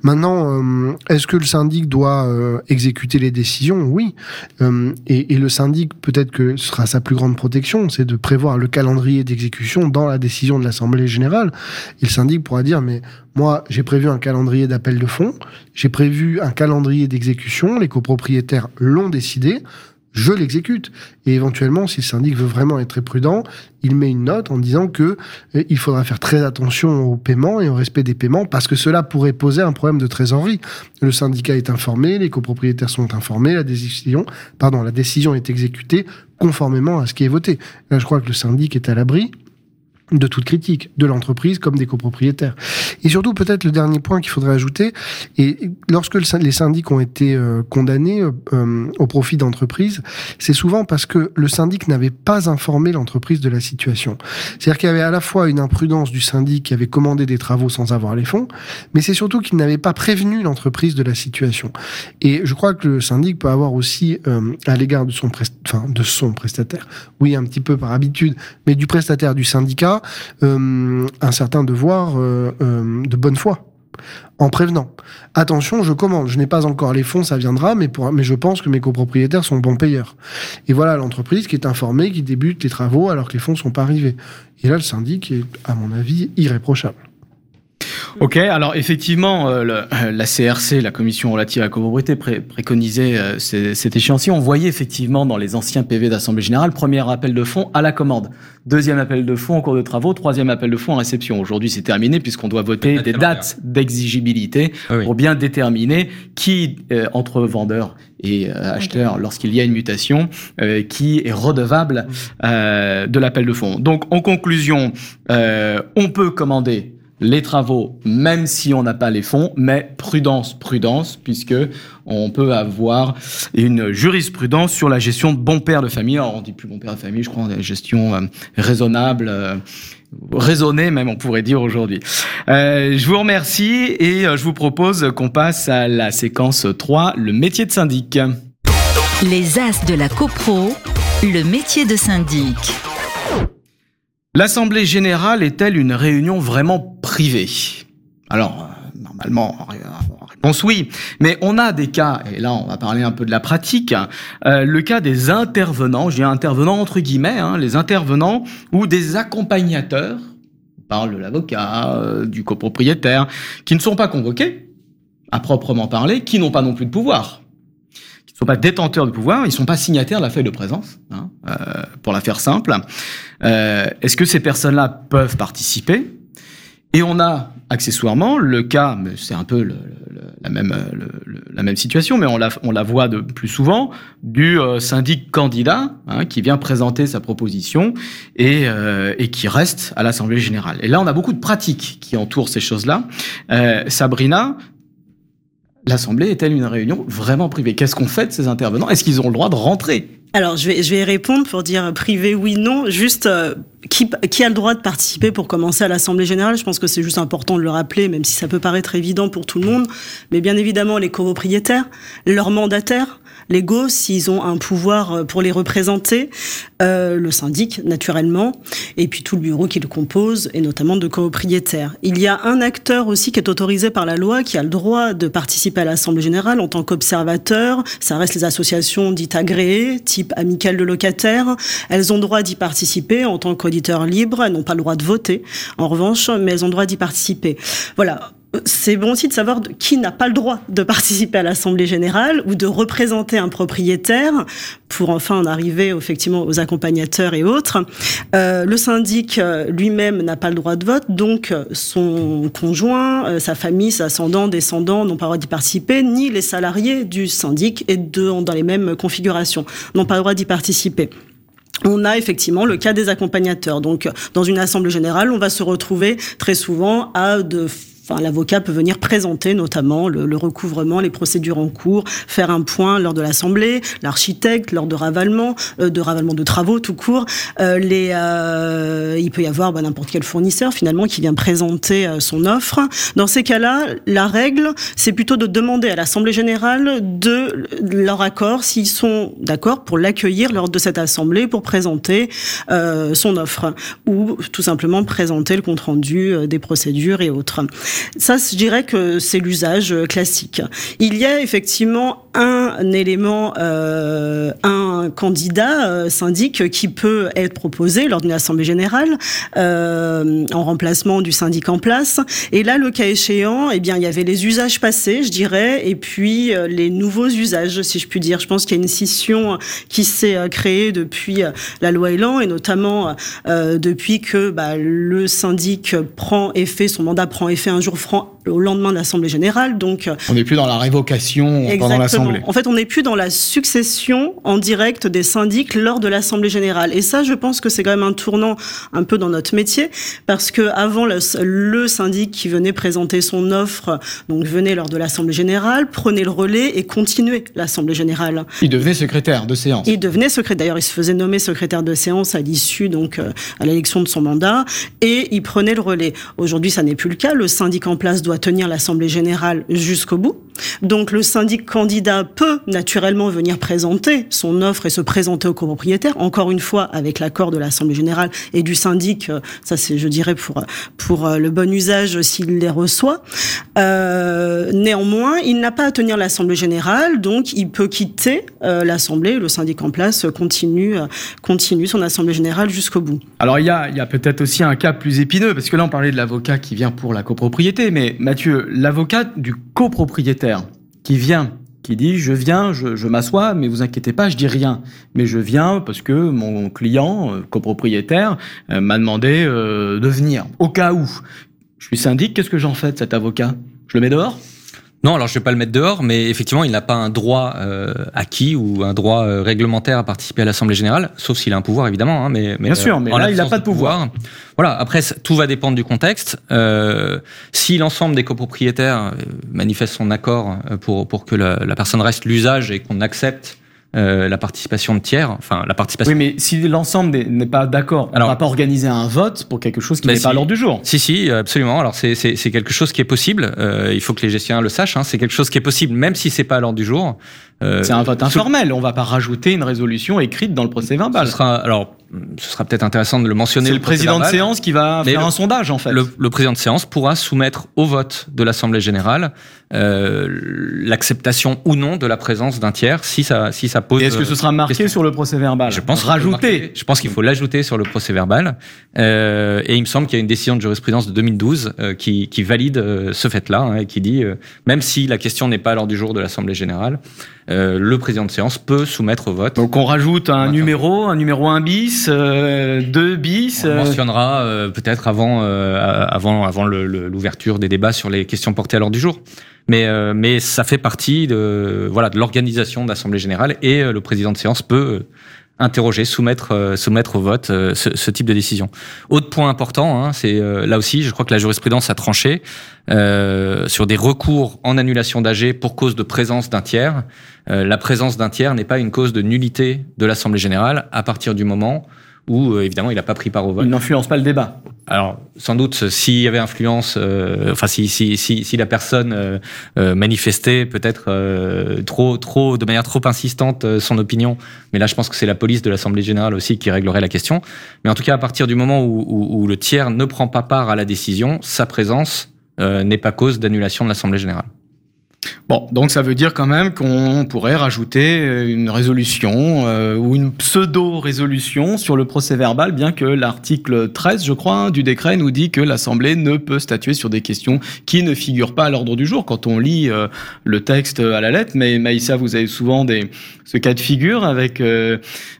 Maintenant, euh, est-ce que le syndic doit euh, exécuter les décisions? Oui. Euh, et, et, le syndic, peut-être que ce sera sa plus grande protection, c'est de prévoir le calendrier d'exécution dans la décision de l'Assemblée générale. Et le syndic pourra dire, mais moi, j'ai prévu un calendrier d'appel de fonds, j'ai prévu un calendrier d'exécution, les copropriétaires l'ont décidé, je l'exécute. Et éventuellement, si le syndic veut vraiment être très prudent, il met une note en disant que eh, il faudra faire très attention au paiement et au respect des paiements parce que cela pourrait poser un problème de trésorerie. Le syndicat est informé, les copropriétaires sont informés, la décision, pardon, la décision est exécutée conformément à ce qui est voté. Là, je crois que le syndic est à l'abri de toute critique, de l'entreprise comme des copropriétaires. Et surtout, peut-être le dernier point qu'il faudrait ajouter, et lorsque les syndics ont été euh, condamnés euh, au profit d'entreprises, c'est souvent parce que le syndic n'avait pas informé l'entreprise de la situation. C'est-à-dire qu'il y avait à la fois une imprudence du syndic qui avait commandé des travaux sans avoir les fonds, mais c'est surtout qu'il n'avait pas prévenu l'entreprise de la situation. Et je crois que le syndic peut avoir aussi, euh, à l'égard de de son prestataire, oui, un petit peu par habitude, mais du prestataire du syndicat, euh, un certain devoir euh, euh, de bonne foi en prévenant. Attention, je commande, je n'ai pas encore les fonds, ça viendra, mais, mais je pense que mes copropriétaires sont bons payeurs. Et voilà l'entreprise qui est informée, qui débute les travaux alors que les fonds ne sont pas arrivés. Et là, le syndic est, à mon avis, irréprochable. Ok, alors effectivement, euh, euh, la CRC, la Commission relative à la copropriété, préconisait euh, cet échéancier. On voyait effectivement dans les anciens PV d'Assemblée Générale, premier appel de fonds à la commande, deuxième appel de fonds en cours de travaux, troisième appel de fonds en réception. Aujourd'hui, c'est terminé puisqu'on doit voter des dates d'exigibilité pour bien déterminer qui, entre vendeurs et acheteurs, lorsqu'il y a une mutation, qui est redevable de l'appel de fonds. Donc, en conclusion, on peut commander les travaux, même si on n'a pas les fonds, mais prudence, prudence, puisque on peut avoir une jurisprudence sur la gestion de bon père de famille. Alors, on dit plus bon père de famille, je crois, la gestion euh, raisonnable, euh, raisonnée même, on pourrait dire aujourd'hui. Euh, je vous remercie et je vous propose qu'on passe à la séquence 3, le métier de syndic. Les as de la copro, le métier de syndic. L'Assemblée générale est-elle une réunion vraiment privée? Alors, normalement, réponse oui, mais on a des cas, et là on va parler un peu de la pratique, euh, le cas des intervenants, j'ai intervenants entre guillemets, hein, les intervenants ou des accompagnateurs, on parle de l'avocat, euh, du copropriétaire, qui ne sont pas convoqués, à proprement parler, qui n'ont pas non plus de pouvoir sont pas détenteurs de pouvoir, ils sont pas signataires de la feuille de présence, hein, euh, pour la faire simple. Euh, Est-ce que ces personnes-là peuvent participer? Et on a accessoirement le cas, c'est un peu le, la même la situation, mais on la voit de plus souvent du euh, syndic candidat hein, qui vient présenter sa proposition et qui reste à l'assemblée générale. Et là, on a beaucoup de pratiques qui entourent ces choses-là. Sabrina, L'Assemblée est-elle une réunion vraiment privée? Qu'est-ce qu'on fait de ces intervenants? Est-ce qu'ils ont le droit de rentrer? Alors, je vais, je vais répondre pour dire privé, oui, non. Juste, euh, qui, qui a le droit de participer pour commencer à l'Assemblée Générale? Je pense que c'est juste important de le rappeler, même si ça peut paraître évident pour tout le monde. Mais bien évidemment, les copropriétaires, leurs mandataires, légaux, s'ils ont un pouvoir euh, pour les représenter, euh, le syndic naturellement, et puis tout le bureau qui le compose, et notamment de copropriétaires. Il y a un acteur aussi qui est autorisé par la loi, qui a le droit de participer à l'Assemblée générale en tant qu'observateur. Ça reste les associations dites agréées, type amicales de locataires. Elles ont droit d'y participer en tant qu'auditeurs libres. Elles n'ont pas le droit de voter, en revanche, mais elles ont droit d'y participer. Voilà c'est bon aussi de savoir qui n'a pas le droit de participer à l'assemblée générale ou de représenter un propriétaire pour enfin en arriver effectivement aux accompagnateurs et autres. Euh, le syndic euh, lui-même n'a pas le droit de vote, donc euh, son conjoint, sa famille, ses ascendants, descendants n'ont pas le droit d'y participer, ni les salariés du syndic et dans les mêmes configurations n'ont pas le droit d'y participer on a effectivement le cas des accompagnateurs. Donc, dans une assemblée générale, on va se retrouver très souvent à de l'avocat peut venir présenter notamment le, recouvrement, les procédures en cours, faire un point lors de l'assemblée, l'architecte lors de ravalement, euh, de ravalement de travaux tout court. Euh, les, euh, il peut y avoir bah, n'importe quel fournisseur finalement qui vient présenter son offre. Dans ces cas-là, la règle, c'est plutôt de demander à l'assemblée générale de leur accord s'ils sont d'accord pour l'accueillir lors de cette assemblée pour présenter son offre ou tout simplement présenter le compte rendu des procédures et autres. Ça, je dirais que c'est l'usage euh, classique. Il y a effectivement un élément, euh, un candidat euh, syndic qui peut être proposé lors d'une assemblée générale euh, en remplacement du syndic en place. Et là, le cas échéant, eh bien, il y avait les usages passés, je dirais, et puis euh, les nouveaux usages, si je puis dire. Je pense qu'il y a une scission qui s'est créée depuis la loi Elan et notamment depuis que bah, le syndic prend effet, son mandat prend effet un jour franc au lendemain de l'Assemblée générale. Donc, on n'est plus dans la révocation pendant l'Assemblée. En fait, on n'est plus dans la succession en direct des syndics lors de l'Assemblée générale. Et ça, je pense que c'est quand même un tournant un peu dans notre métier, parce que avant le, le syndic qui venait présenter son offre, donc venait lors de l'Assemblée générale, prenait le relais et continuait l'Assemblée générale. Il devenait secrétaire de séance. Il devenait secrétaire. D'ailleurs, il se faisait nommer secrétaire de séance à l'issue, donc euh, à l'élection de son mandat, et il prenait le relais. Aujourd'hui, ça n'est plus le cas. Le syndic en place doit tenir l'Assemblée générale jusqu'au bout. Donc le syndic candidat peut naturellement venir présenter son offre et se présenter au copropriétaire, encore une fois avec l'accord de l'Assemblée générale et du syndic, euh, ça c'est je dirais pour, pour euh, le bon usage s'il les reçoit. Euh, néanmoins, il n'a pas à tenir l'Assemblée générale, donc il peut quitter euh, l'Assemblée, le syndic en place continue, continue son Assemblée générale jusqu'au bout. Alors il y a, il y a peut-être aussi un cas plus épineux, parce que là on parlait de l'avocat qui vient pour la copropriété, mais Mathieu, l'avocat du copropriétaire qui vient, qui dit je viens, je, m'assois, mais vous inquiétez pas, je dis rien. Mais je viens parce que mon client, euh, copropriétaire, euh, m'a demandé euh, de venir. Au cas où. Je suis syndic, qu'est-ce que j'en fais de cet avocat? Je le mets dehors? Non, alors je vais pas le mettre dehors, mais effectivement, il n'a pas un droit euh, acquis ou un droit euh, réglementaire à participer à l'Assemblée générale, sauf s'il a un pouvoir évidemment. Hein, mais, mais, bien sûr, mais là, il n'a pas de pouvoir. Voilà. Après, tout va dépendre du contexte. Euh, si l'ensemble des copropriétaires euh, manifestent son accord pour pour que la, la personne reste l'usage et qu'on accepte euh, la participation de tiers, enfin la participation. Oui, mais si l'ensemble n'est pas d'accord, on ne va pas organiser un vote pour quelque chose qui bah n'est pas à l'ordre du jour. Si, si, absolument. Alors c'est quelque chose qui est possible. Euh, il faut que les gestionnaires le sachent. Hein. C'est quelque chose qui est possible, même si c'est pas à l'ordre du jour. Euh, c'est un vote informel. On va pas rajouter une résolution écrite dans le procès verbal. Ce sera alors ce sera peut-être intéressant de le mentionner. C'est le, président de séance qui va faire un sondage en fait. Le, président de séance pourra soumettre au vote de l'Assemblée générale euh, l'acceptation ou non de la présence d'un tiers si ça si ça pose. Est-ce que ce sera marqué sur le procès verbal? Je pense rajouter. Je pense qu'il faut l'ajouter sur le procès verbal. Euh, et il me semble qu'il y a une décision de jurisprudence de 2012 euh, qui, qui valide euh, ce fait-là hein, et qui dit euh, même si la question n'est pas à l'ordre du jour de l'Assemblée générale, euh, le président de séance peut soumettre au vote. Donc on rajoute un numéro, un numéro 1 bis, 2 euh, bis. On euh. mentionnera peut-être avant, avant, avant l'ouverture des débats sur les questions portées à l'ordre du jour. Mais, mais ça fait partie de voilà de l'organisation de l'Assemblée générale et le président de séance peut interroger, soumettre, soumettre au vote ce, type de décision. Autre point important, hein, c'est là aussi, je crois que la jurisprudence a tranché sur des recours en annulation d'AG pour cause de présence d'un tiers. Euh, la présence d'un tiers n'est pas une cause de nullité de l'Assemblée générale à partir du moment où, euh, évidemment, il n'a pas pris part au vote. Il n'influence pas le débat. Alors, sans doute, s'il y avait influence, euh, enfin, si, si, si, si, la personne manifestait peut-être trop, trop, de manière trop insistante son opinion, mais là, je pense que c'est la police de l'Assemblée générale aussi qui réglerait la question. Mais en tout cas, à partir du moment où, où, où le tiers ne prend pas part à la décision, sa présence n'est pas cause d'annulation de l'Assemblée générale. Bon, donc ça veut dire quand même qu'on pourrait rajouter une résolution euh, ou une pseudo-résolution sur le procès verbal, bien que l'article 13, je crois, du décret nous dit que l'Assemblée ne peut statuer sur des questions qui ne figurent pas à l'ordre du jour quand on lit euh, le texte à la lettre. Mais Maïssa, vous avez souvent des, ce cas de figure avec euh,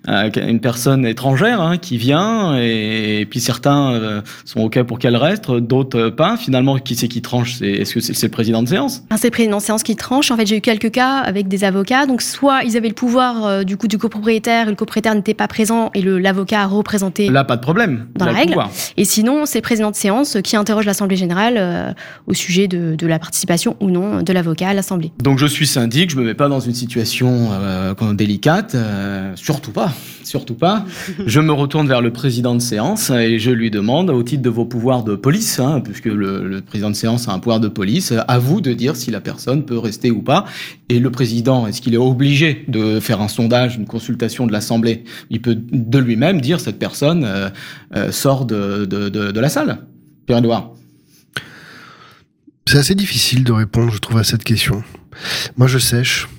une personne étrangère hein, qui vient et, puis certains sont OK pour qu'elle reste, d'autres pas. Finalement, qui c'est qui tranche? Est-ce que c'est le président de séance? C'est le président de séance qui tranche. En fait, j'ai eu quelques cas avec des avocats. Donc, soit ils avaient le pouvoir euh, du coup du copropriétaire, et le copropriétaire n'était pas présent et l'avocat a représenté. Là, pas de problème. Dans la règle. Et sinon, c'est le président de séance qui interroge l'Assemblée générale euh, au sujet de, de, la participation ou non de l'avocat à l'Assemblée. Donc, je suis syndic, je me mets pas dans une situation euh, délicate, surtout pas, surtout pas. je me retourne vers le président de séance et je lui demande, au titre de vos pouvoirs de police, hein, puisque le, président de séance a un pouvoir de police, à vous de dire si la personne peut rester ou pas. Et le président, est-ce qu'il est obligé de faire un sondage, une consultation de l'Assemblée? Il peut de lui-même dire cette personne euh, euh, sort de, la salle. Pierre-Edouard. C'est assez difficile de répondre, je trouve, à cette question. Moi, je sèche.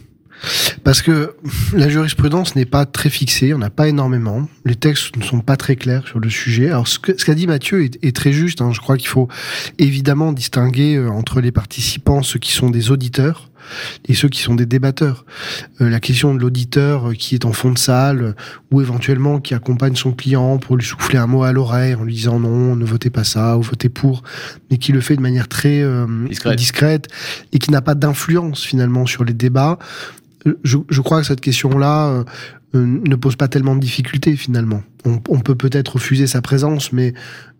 Parce que la jurisprudence n'est pas très fixée, on n'a pas énormément. Les textes ne sont pas très clairs sur le sujet. Alors ce qu'a ce dit Mathieu est, est très juste. Hein. Je crois qu'il faut évidemment distinguer euh, entre les participants, ceux qui sont des auditeurs, et ceux qui sont des débatteurs. Euh, la question de l'auditeur euh, qui est en fond de salle ou éventuellement qui accompagne son client pour lui souffler un mot à l'oreille en lui disant non, ne votez pas ça ou votez pour, mais qui le fait de manière très euh, discrète. discrète et qui n'a pas d'influence finalement sur les débats je, je, crois que cette question-là euh, ne pose pas tellement de difficultés finalement. On, on peut peut-être refuser sa présence, mais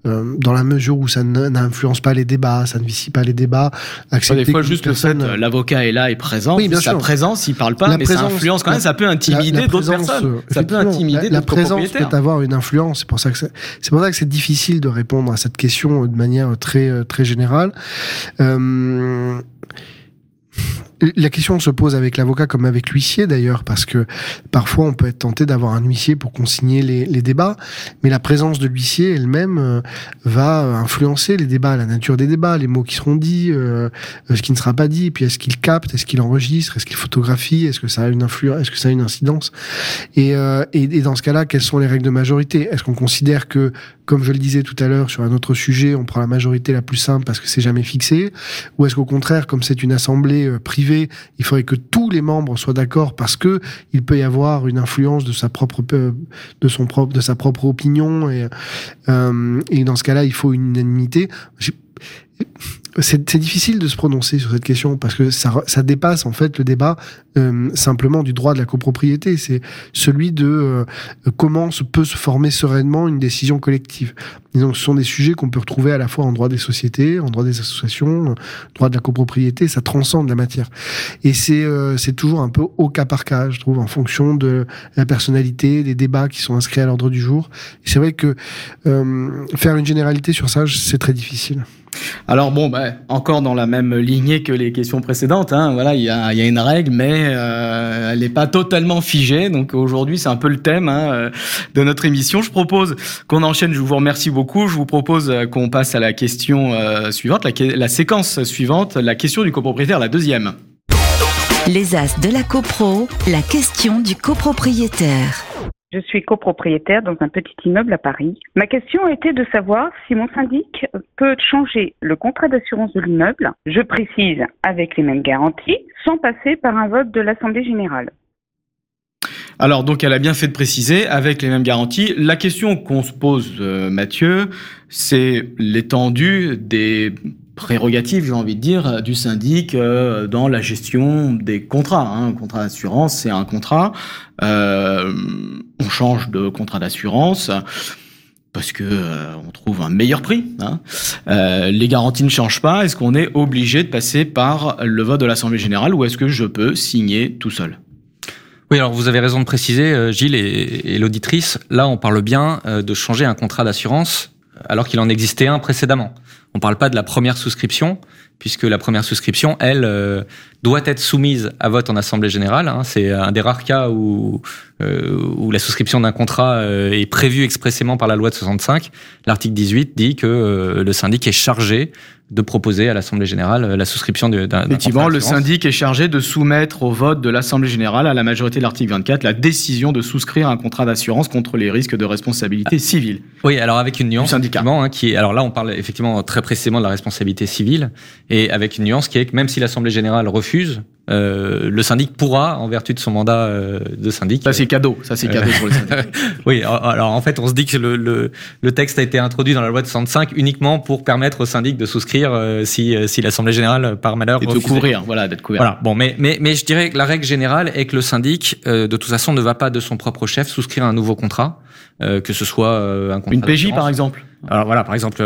euh, dans la mesure où ça n'influence pas les débats, ça ne vicie pas les débats. Accepter des fois, juste personne... le fait, l'avocat est là et présent, oui, bien sa sûr. présence, il parle pas, la mais présence, ça influence quand même, ça peut intimider d'autres personnes. Ça peut intimider La, la présence peut avoir une influence. C'est pour ça que c'est pour ça que c'est difficile de répondre à cette question de manière très très générale. Euh, la question se pose avec l'avocat comme avec l'huissier d'ailleurs, parce que parfois on peut être tenté d'avoir un huissier pour consigner les, débats, mais la présence de l'huissier elle-même euh, va influencer les débats, la nature des débats, les mots qui seront dits, euh, ce qui ne sera pas dit, puis est-ce qu'il capte, est-ce qu'il enregistre, est-ce qu'il photographie, est-ce que ça a une influence, est-ce que ça a une incidence, et, euh, dans ce cas-là, quelles sont les règles de majorité? Est-ce qu'on considère que, comme je le disais tout à l'heure sur un autre sujet, on prend la majorité la plus simple parce que c'est jamais fixé, ou est-ce qu'au contraire, comme c'est une assemblée euh, il faudrait que tous les membres soient d'accord parce que il peut y avoir une influence de sa propre de son propre de sa propre opinion et, euh, et dans ce cas-là il faut une unanimité c'est difficile de se prononcer sur cette question parce que ça, ça dépasse en fait le débat euh, simplement du droit de la copropriété. C'est celui de euh, comment se peut se former sereinement une décision collective. Et donc, ce sont des sujets qu'on peut retrouver à la fois en droit des sociétés, en droit des associations, droit de la copropriété. Ça transcende la matière. Et c'est euh, c'est toujours un peu au cas par cas, je trouve, en fonction de la personnalité, des débats qui sont inscrits à l'ordre du jour. C'est vrai que euh, faire une généralité sur ça, c'est très difficile. Alors bon, bah, encore dans la même lignée que les questions précédentes, hein, voilà, il y a, une règle, mais euh, elle n'est pas totalement figée. Donc aujourd'hui, c'est un peu le thème hein, de notre émission. Je propose qu'on enchaîne. Je vous remercie beaucoup. Je vous propose qu'on passe à la question euh, suivante, la, la séquence suivante, la question du copropriétaire, la deuxième. Les as de la copro, la question du copropriétaire. Je suis copropriétaire dans un petit immeuble à Paris. Ma question était de savoir si mon syndic peut changer le contrat d'assurance de l'immeuble, je précise avec les mêmes garanties, sans passer par un vote de l'Assemblée générale. Alors donc elle a bien fait de préciser avec les mêmes garanties. La question qu'on se pose, euh, Mathieu, c'est l'étendue des prérogatives, j'ai envie de dire, du syndic euh, dans la gestion des contrats. Hein. Un contrat d'assurance, c'est un contrat. Euh, on change de contrat d'assurance parce que euh, trouve un meilleur prix. Hein. Euh, les garanties ne changent pas. Est-ce qu'on est obligé de passer par le vote de l'Assemblée générale ou est-ce que je peux signer tout seul? Oui, alors vous avez raison de préciser, euh, Gilles et, et l'auditrice. Là, on parle bien euh, de changer un contrat d'assurance alors qu'il en existait un précédemment. On parle pas de la première souscription, puisque la première souscription, elle, euh, doit être soumise à vote en assemblée générale. Hein. C'est un des rares cas où, euh, où la souscription d'un contrat euh, est prévue expressément par la loi de 65. L'article 18 dit que le syndic est chargé de proposer à l'Assemblée générale la souscription d'un Effectivement, le syndic est chargé de soumettre au vote de l'Assemblée générale, à la majorité de l'article 24, la décision de souscrire un contrat d'assurance contre les risques de responsabilité civile. Oui, alors avec une nuance. syndicat. Hein, qui est, alors là, on parle effectivement très précisément de la responsabilité civile, et avec une nuance qui est que même si l'Assemblée générale refuse, euh, le syndic pourra, en vertu de son mandat euh, de syndic. Ça c'est cadeau, ça c'est cadeau pour le syndic. <laughs> oui, alors en fait, on se dit que le, le, le, texte a été introduit dans la loi de 65 uniquement pour permettre au syndic de souscrire euh, si, si l'assemblée générale par malheur et de couvrir, voilà, d'être couvert. Voilà. Bon, mais mais mais je dirais que la règle générale est que le syndic, de toute façon, ne va pas de son propre chef souscrire un nouveau contrat, que ce soit un contrat. Une PJ par exemple. Alors voilà, par exemple,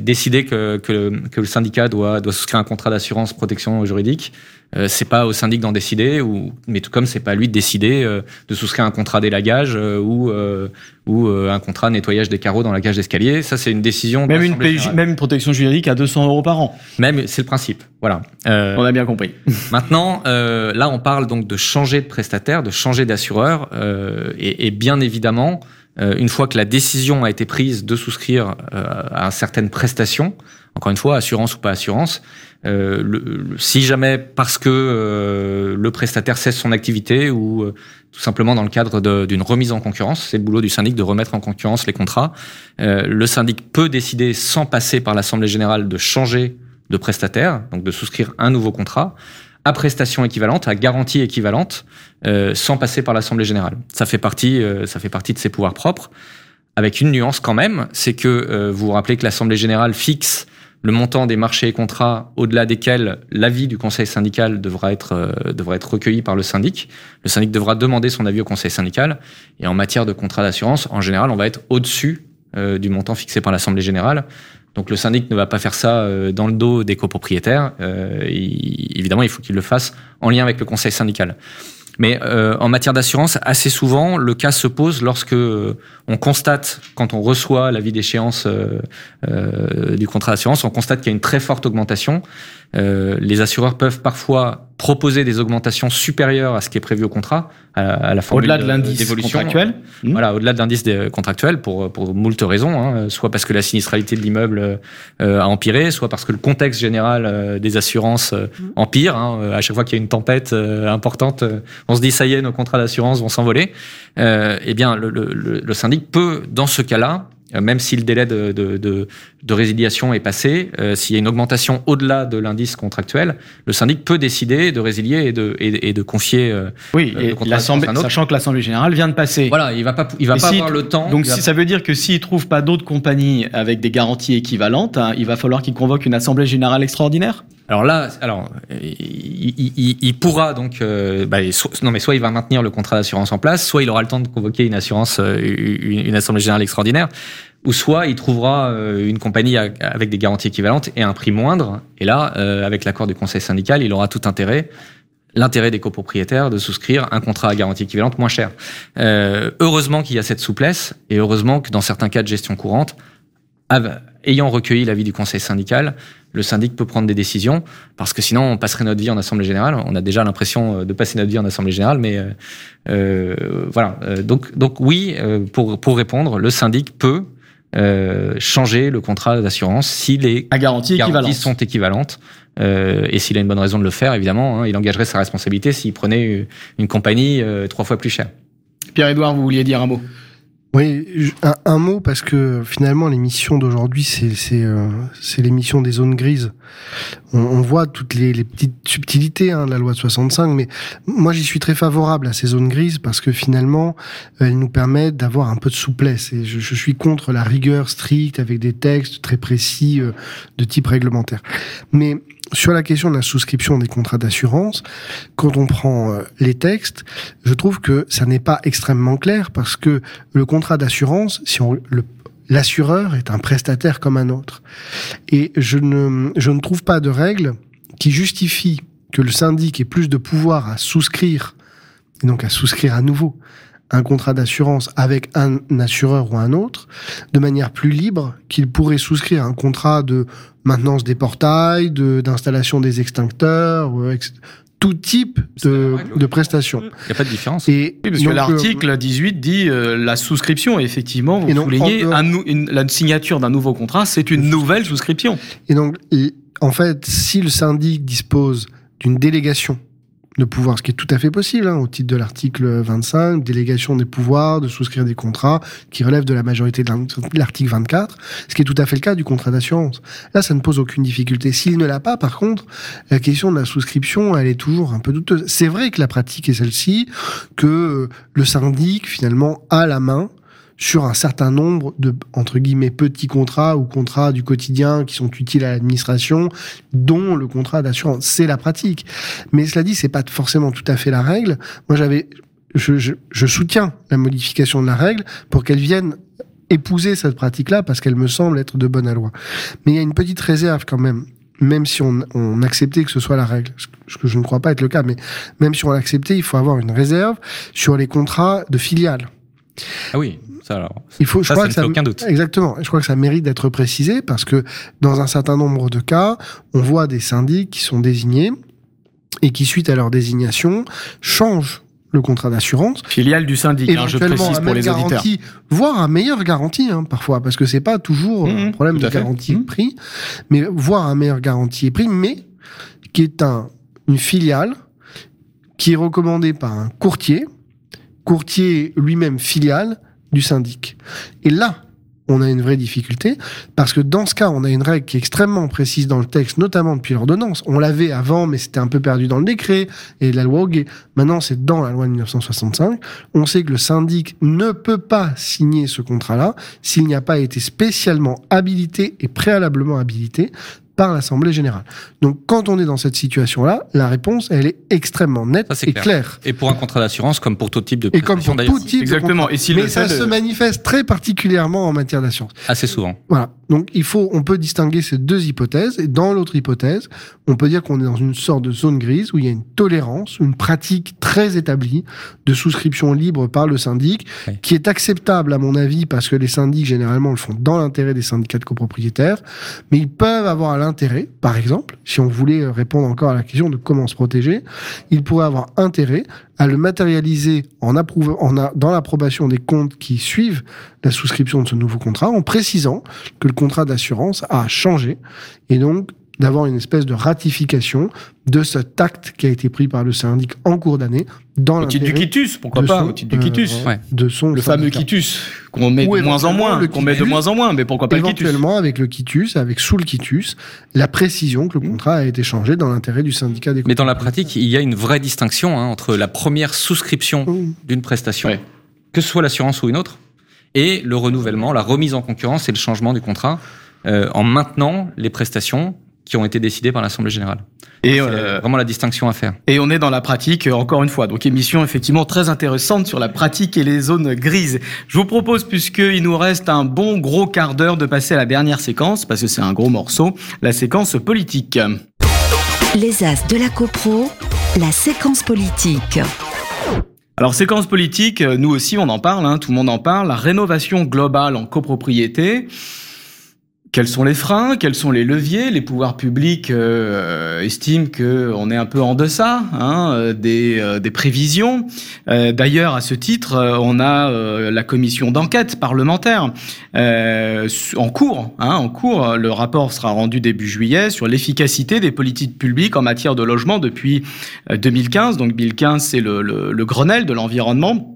décider que, que, que le syndicat doit doit souscrire un contrat d'assurance protection juridique euh, c'est pas au syndic d'en décider, ou, mais tout comme c'est pas à lui de décider euh, de souscrire un contrat d'élagage euh, ou, ou un contrat de nettoyage des carreaux dans la cage d'escalier. Ça, c'est une décision. Même une, même une protection juridique à 200 euros par an. Même, c'est le principe. Voilà. on a bien compris. <laughs> maintenant, là, on parle donc de changer de prestataire, de changer d'assureur, et, et, bien évidemment, une fois que la décision a été prise de souscrire à certaines prestations, encore une fois, assurance ou pas assurance, euh, le, si jamais parce que euh, le prestataire cesse son activité ou euh, tout simplement dans le cadre d'une remise en concurrence, c'est le boulot du syndic de remettre en concurrence les contrats. le syndic peut décider sans passer par l'assemblée générale de changer de prestataire, donc de souscrire un nouveau contrat à prestation équivalente, à garantie équivalente, sans passer par l'assemblée générale. Ça fait partie, ça fait partie de ses pouvoirs propres, avec une nuance quand même, c'est que vous vous rappelez que l'assemblée générale fixe le montant des marchés et contrats au-delà desquels l'avis du conseil syndical devra être, euh, devra être recueilli par le syndic. Le syndic devra demander son avis au conseil syndical. Et en matière de contrat d'assurance, en général, on va être au-dessus euh, du montant fixé par l'Assemblée générale. Donc le syndic ne va pas faire ça euh, dans le dos des copropriétaires. évidemment, il faut qu'il le fasse en lien avec le conseil syndical. Mais euh, en matière d'assurance, assez souvent, le cas se pose lorsque euh, on constate, quand on reçoit l'avis d'échéance euh, du contrat d'assurance, on constate qu'il y a une très forte augmentation. Euh, les assureurs peuvent parfois proposer des augmentations supérieures à ce qui est prévu au contrat, à, la formule au-delà de l'indice contractuel. Mmh. Voilà, au-delà de l'indice contractuel pour pour moult raisons, hein, soit parce que la sinistralité de l'immeuble euh, a empiré, soit parce que le contexte général euh, des assurances mmh. empire. Hein, à chaque fois qu'il y a une tempête importante, on se dit ça y est, nos contrats d'assurance vont s'envoler. eh bien, le, le, le syndic peut, dans ce cas-là, euh, même si le délai de, de, de, de résiliation est passé, euh, s'il y a une augmentation au-delà de l'indice contractuel, le syndic peut décider de résilier et de, et, et de confier. Euh, oui, et sachant que l'Assemblée générale vient de passer. Voilà, il va pas, il va pas avoir le temps. Donc si, ça veut dire que s'il trouve pas d'autres compagnies avec des garanties équivalentes, hein, il va falloir qu'il convoque une Assemblée générale extraordinaire? Alors là, alors il, il, il pourra donc, euh, bah, non mais soit il va maintenir le contrat d'assurance en place, soit il aura le temps de convoquer une assurance, une, une assemblée générale extraordinaire ou soit il trouvera euh, une compagnie avec des garanties équivalentes et un prix moindre. Et là, euh, avec l'accord du conseil syndical, il aura tout intérêt, l'intérêt des copropriétaires de souscrire un contrat à garantie équivalente moins cher. Euh, heureusement qu'il y a cette souplesse et heureusement que dans certains cas de gestion courante, ayant recueilli l'avis du conseil syndical, le syndic peut prendre des décisions, parce que sinon on passerait notre vie en assemblée générale. On a déjà l'impression de passer notre vie en assemblée générale, mais euh, voilà. Donc, donc oui, pour pour répondre, le syndic peut euh, changer le contrat d'assurance si les à garantie garanties sont équivalentes. Euh, et s'il a une bonne raison de le faire, évidemment, hein, il engagerait sa responsabilité s'il prenait une compagnie euh, trois fois plus chère. Pierre-Édouard, vous vouliez dire un mot? Oui, un, un, mot parce que finalement l'émission d'aujourd'hui c'est c'est euh, l'émission des zones grises. On, on voit toutes les, les, petites subtilités hein, de la loi de 65, mais moi j'y suis très favorable à ces zones grises parce que finalement elles nous permettent d'avoir un peu de souplesse. Et je, je, suis contre la rigueur stricte avec des textes très précis euh, de type réglementaire. Mais sur la question de la souscription des contrats d'assurance, quand on prend euh, les textes, je trouve que ça n'est pas extrêmement clair parce que le contrat d'assurance, si l'assureur est un prestataire comme un autre. Et je ne, je ne trouve pas de règle qui justifie que le syndic ait plus de pouvoir à souscrire, et donc à souscrire à nouveau, un contrat d'assurance avec un assureur ou un autre, de manière plus libre qu'il pourrait souscrire un contrat de maintenance des portails, d'installation des extincteurs, etc tout type de, de prestations. Il n'y a pas de différence. Et oui, parce que l'article 18 euh, dit euh, la souscription, effectivement, vous soulignez, un, une, la signature d'un nouveau contrat, c'est une nouvelle souscription. Et donc, en fait, si le syndic dispose d'une délégation de pouvoir, ce qui est tout à fait possible, hein, au titre de l'article 25, délégation des pouvoirs de souscrire des contrats qui relèvent de la majorité de l'article 24, ce qui est tout à fait le cas du contrat d'assurance. Là, ça ne pose aucune difficulté. S'il ne l'a pas, par contre, la question de la souscription, elle est toujours un peu douteuse. C'est vrai que la pratique est celle-ci, que le syndic, finalement, a la main sur un certain nombre de entre guillemets petits contrats ou contrats du quotidien qui sont utiles à l'administration, dont le contrat d'assurance. C'est la pratique. Mais cela dit, c'est pas forcément tout à fait la règle. Moi, j'avais, je, je, je soutiens la modification de la règle pour qu'elle vienne épouser cette pratique-là parce qu'elle me semble être de bonne loi. Mais il y a une petite réserve quand même même si on, on, acceptait que ce soit la règle, ce que je ne crois pas être le cas, mais même si on l'acceptait, il faut avoir une réserve sur les contrats de filiales. Ah oui. Ça, alors, il faut, je ça, crois ça que ça, aucun doute. Exactement. Je crois que ça mérite d'être précisé parce que dans un certain nombre de cas, on voit des syndics qui sont désignés et qui, suite à leur désignation, changent le contrat d'assurance. Filiale du syndic, hein, je précise pour les auditeurs. Garantie, voire à meilleure garantie, hein, parfois, parce que c'est pas toujours mmh, un problème de garantie mmh. prix, mais voire un meilleur garantie et prix, mais qui est un, une filiale qui est recommandée par un courtier, courtier lui-même filiale, du syndic. Et là, on a une vraie difficulté, parce que dans ce cas, on a une règle qui est extrêmement précise dans le texte, notamment depuis l'ordonnance. On l'avait avant, mais c'était un peu perdu dans le décret et la loi Hoguet. Maintenant, c'est dans la loi de 1965. On sait que le syndic ne peut pas signer ce contrat-là s'il n'y a pas été spécialement habilité et préalablement habilité par l'Assemblée générale. Donc quand on est dans cette situation-là, la réponse, elle est extrêmement nette Ça, et clair. claire. Et pour un contrat d'assurance, comme pour tout type de Et comme pour tout type Exactement. de Et si Mais le ça fait se manifeste très particulièrement en matière d'assurance. Assez souvent. Voilà. Donc il faut, on peut distinguer ces deux hypothèses. Et dans l'autre hypothèse, on peut dire qu'on est dans une sorte de zone grise où il y a une tolérance, une pratique très établie de souscription libre par le syndic, Oui. qui est acceptable à mon avis parce que les syndics généralement le font dans l'intérêt des syndicats de copropriétaires, mais ils peuvent avoir l'intérêt, par exemple, si on voulait répondre encore à la question de comment se protéger, ils pourraient avoir intérêt à le matérialiser en approuve, dans l'approbation des comptes qui suivent la souscription de ce nouveau contrat, en précisant que le contrat d'assurance a changé et donc d'avoir une espèce de ratification de cet acte qui a été pris par le syndic en cours d'année dans Au titre du quitus, pourquoi pas, son- au titre du euh, quitus. Ouais. de son Le fameux quitus, qu'on met Ou de moins en moins, le qu'on met de moins en moins, mais pourquoi pas le quitus Éventuellement, avec le quitus, avec sous le quitus, la précision que le contrat a été changé dans l'intérêt du syndicat des Mais dans la pratique, il y a une vraie distinction hein, entre la première souscription Mmh. d'une prestation, Ouais. que ce soit l'assurance ou une autre, et le renouvellement, la remise en concurrence et le changement du contrat euh, en maintenant les prestations qui ont été décidées par l'Assemblée générale. Et, euh, vraiment la distinction à faire. et on est dans la pratique, euh, encore une fois. Donc émission effectivement très intéressante sur la pratique et les zones grises. Je vous propose, puisqu'il nous reste un bon gros quart d'heure, de passer à la dernière séquence, parce que c'est un gros morceau, la séquence politique. Les As de la CoPro, la séquence politique. Alors séquence politique, euh, nous aussi on en parle, hein, tout le monde en parle, la rénovation globale en copropriété. Quels sont les freins? Quels sont les leviers? Les pouvoirs publics euh, estiment que on est un peu en deçà hein, des, euh, des prévisions. Euh, D'ailleurs, à ce titre, euh, on a euh, la commission d'enquête parlementaire euh, en cours. Hein, en cours, le rapport sera rendu début juillet sur l'efficacité des politiques publiques en matière de logement depuis euh, 2015. Donc 2015, c'est le, le, le Grenelle de l'environnement.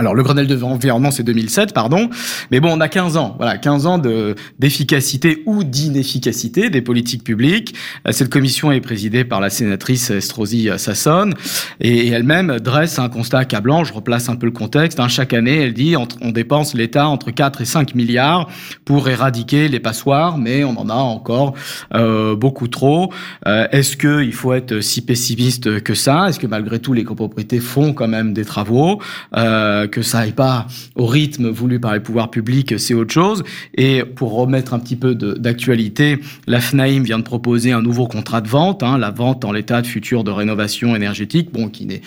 Alors le Grenelle de l'environnement c'est 2007 pardon, mais bon on a 15 ans, voilà 15 ans de d'efficacité ou d'inefficacité des politiques publiques. Euh, Cette commission est présidée par la sénatrice Estrosi Sassone et elle-même dresse un constat accablant. Je replace un peu le contexte. hein. Chaque année elle dit on dépense l'État entre 4 et 5 milliards pour éradiquer les passoires, mais on en a encore euh, beaucoup trop. Euh, Est-ce que il faut être si pessimiste que ça? Est-ce que malgré tout les copropriétés font quand même des travaux? Euh, Que ça aille pas au rythme voulu par les pouvoirs publics, c'est autre chose. Et pour remettre un petit peu d'actualité, la FNAIM vient de proposer un nouveau contrat de vente, hein, la vente en l'état de futur de rénovation énergétique, bon qui n'est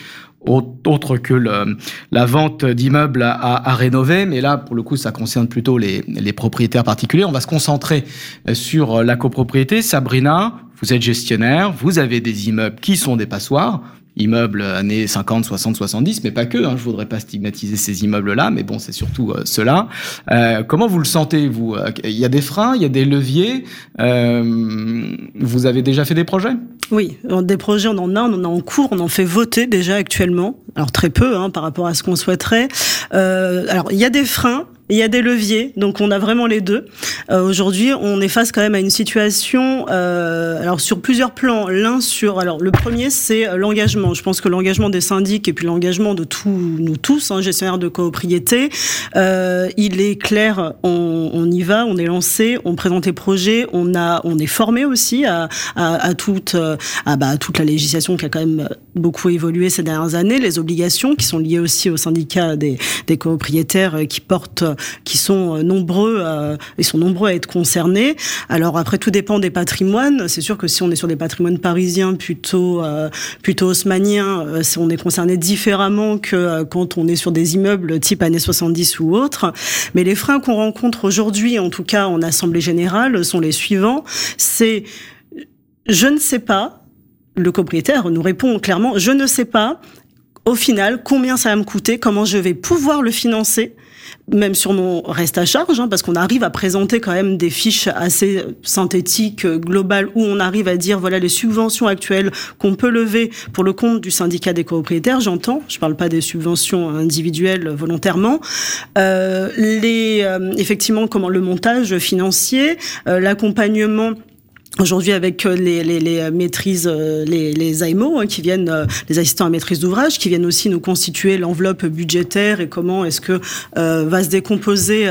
au- autre que la vente d'immeubles à, rénover, mais là, pour le coup, ça concerne plutôt les, les propriétaires particuliers. On va se concentrer sur la copropriété. Sabrina, vous êtes gestionnaire, vous avez des immeubles qui sont des passoires, immeubles années 50, 60, 70, mais pas que. Hein, je voudrais pas stigmatiser ces immeubles-là, mais bon, c'est surtout euh, cela. Euh, comment vous le sentez, vous Il y a des freins, il y a des leviers. Euh, vous avez déjà fait des projets? Oui, des projets, on en a, on en a en cours, on en fait voter déjà actuellement. Alors très peu hein, par rapport à ce qu'on souhaiterait. Euh, alors il y a des freins, il y a des leviers, donc on a vraiment les deux. Euh, Aujourd'hui, on est face quand même à une situation, euh, alors sur plusieurs plans. L'un sur, alors le premier, c'est euh, l'engagement. Je pense que l'engagement des syndics et puis l'engagement de tous nous tous, hein, gestionnaires de copropriété, il est clair. On, y va, on est lancé, on présente les projets, on a, on est formé aussi à, toute, bah, à toute la législation qui a quand même beaucoup évolué ces dernières années, les obligations qui sont liées aussi aux syndicats des, des copropriétaires qui portent qui sont euh, nombreux, à, ils sont nombreux à être concernés. Alors après, tout dépend des patrimoines. C'est sûr que si on est sur des patrimoines parisiens plutôt euh, plutôt haussmanniens, euh, on est concerné différemment que quand on est sur des immeubles type années 70 ou autres. Mais les freins qu'on rencontre aujourd'hui, en tout cas en assemblée générale, sont les suivants. C'est je ne sais pas. Le copropriétaire nous répond clairement, je ne sais pas au final combien ça va me coûter, comment je vais pouvoir le financer même sur mon reste à charge, hein, parce qu'on arrive à présenter quand même des fiches assez synthétiques, globales, où on arrive à dire voilà les subventions actuelles qu'on peut lever pour le compte du syndicat des copropriétaires. J'entends, je parle pas des subventions individuelles volontairement. Euh, les euh, effectivement comment le montage financier, euh, l'accompagnement Aujourd'hui, avec euh, les, les, les maîtrises, euh, les, les hein, qui viennent, euh, les assistants à maîtrise d'ouvrage, qui viennent aussi nous constituer l'enveloppe budgétaire et comment est-ce que euh, va se décomposer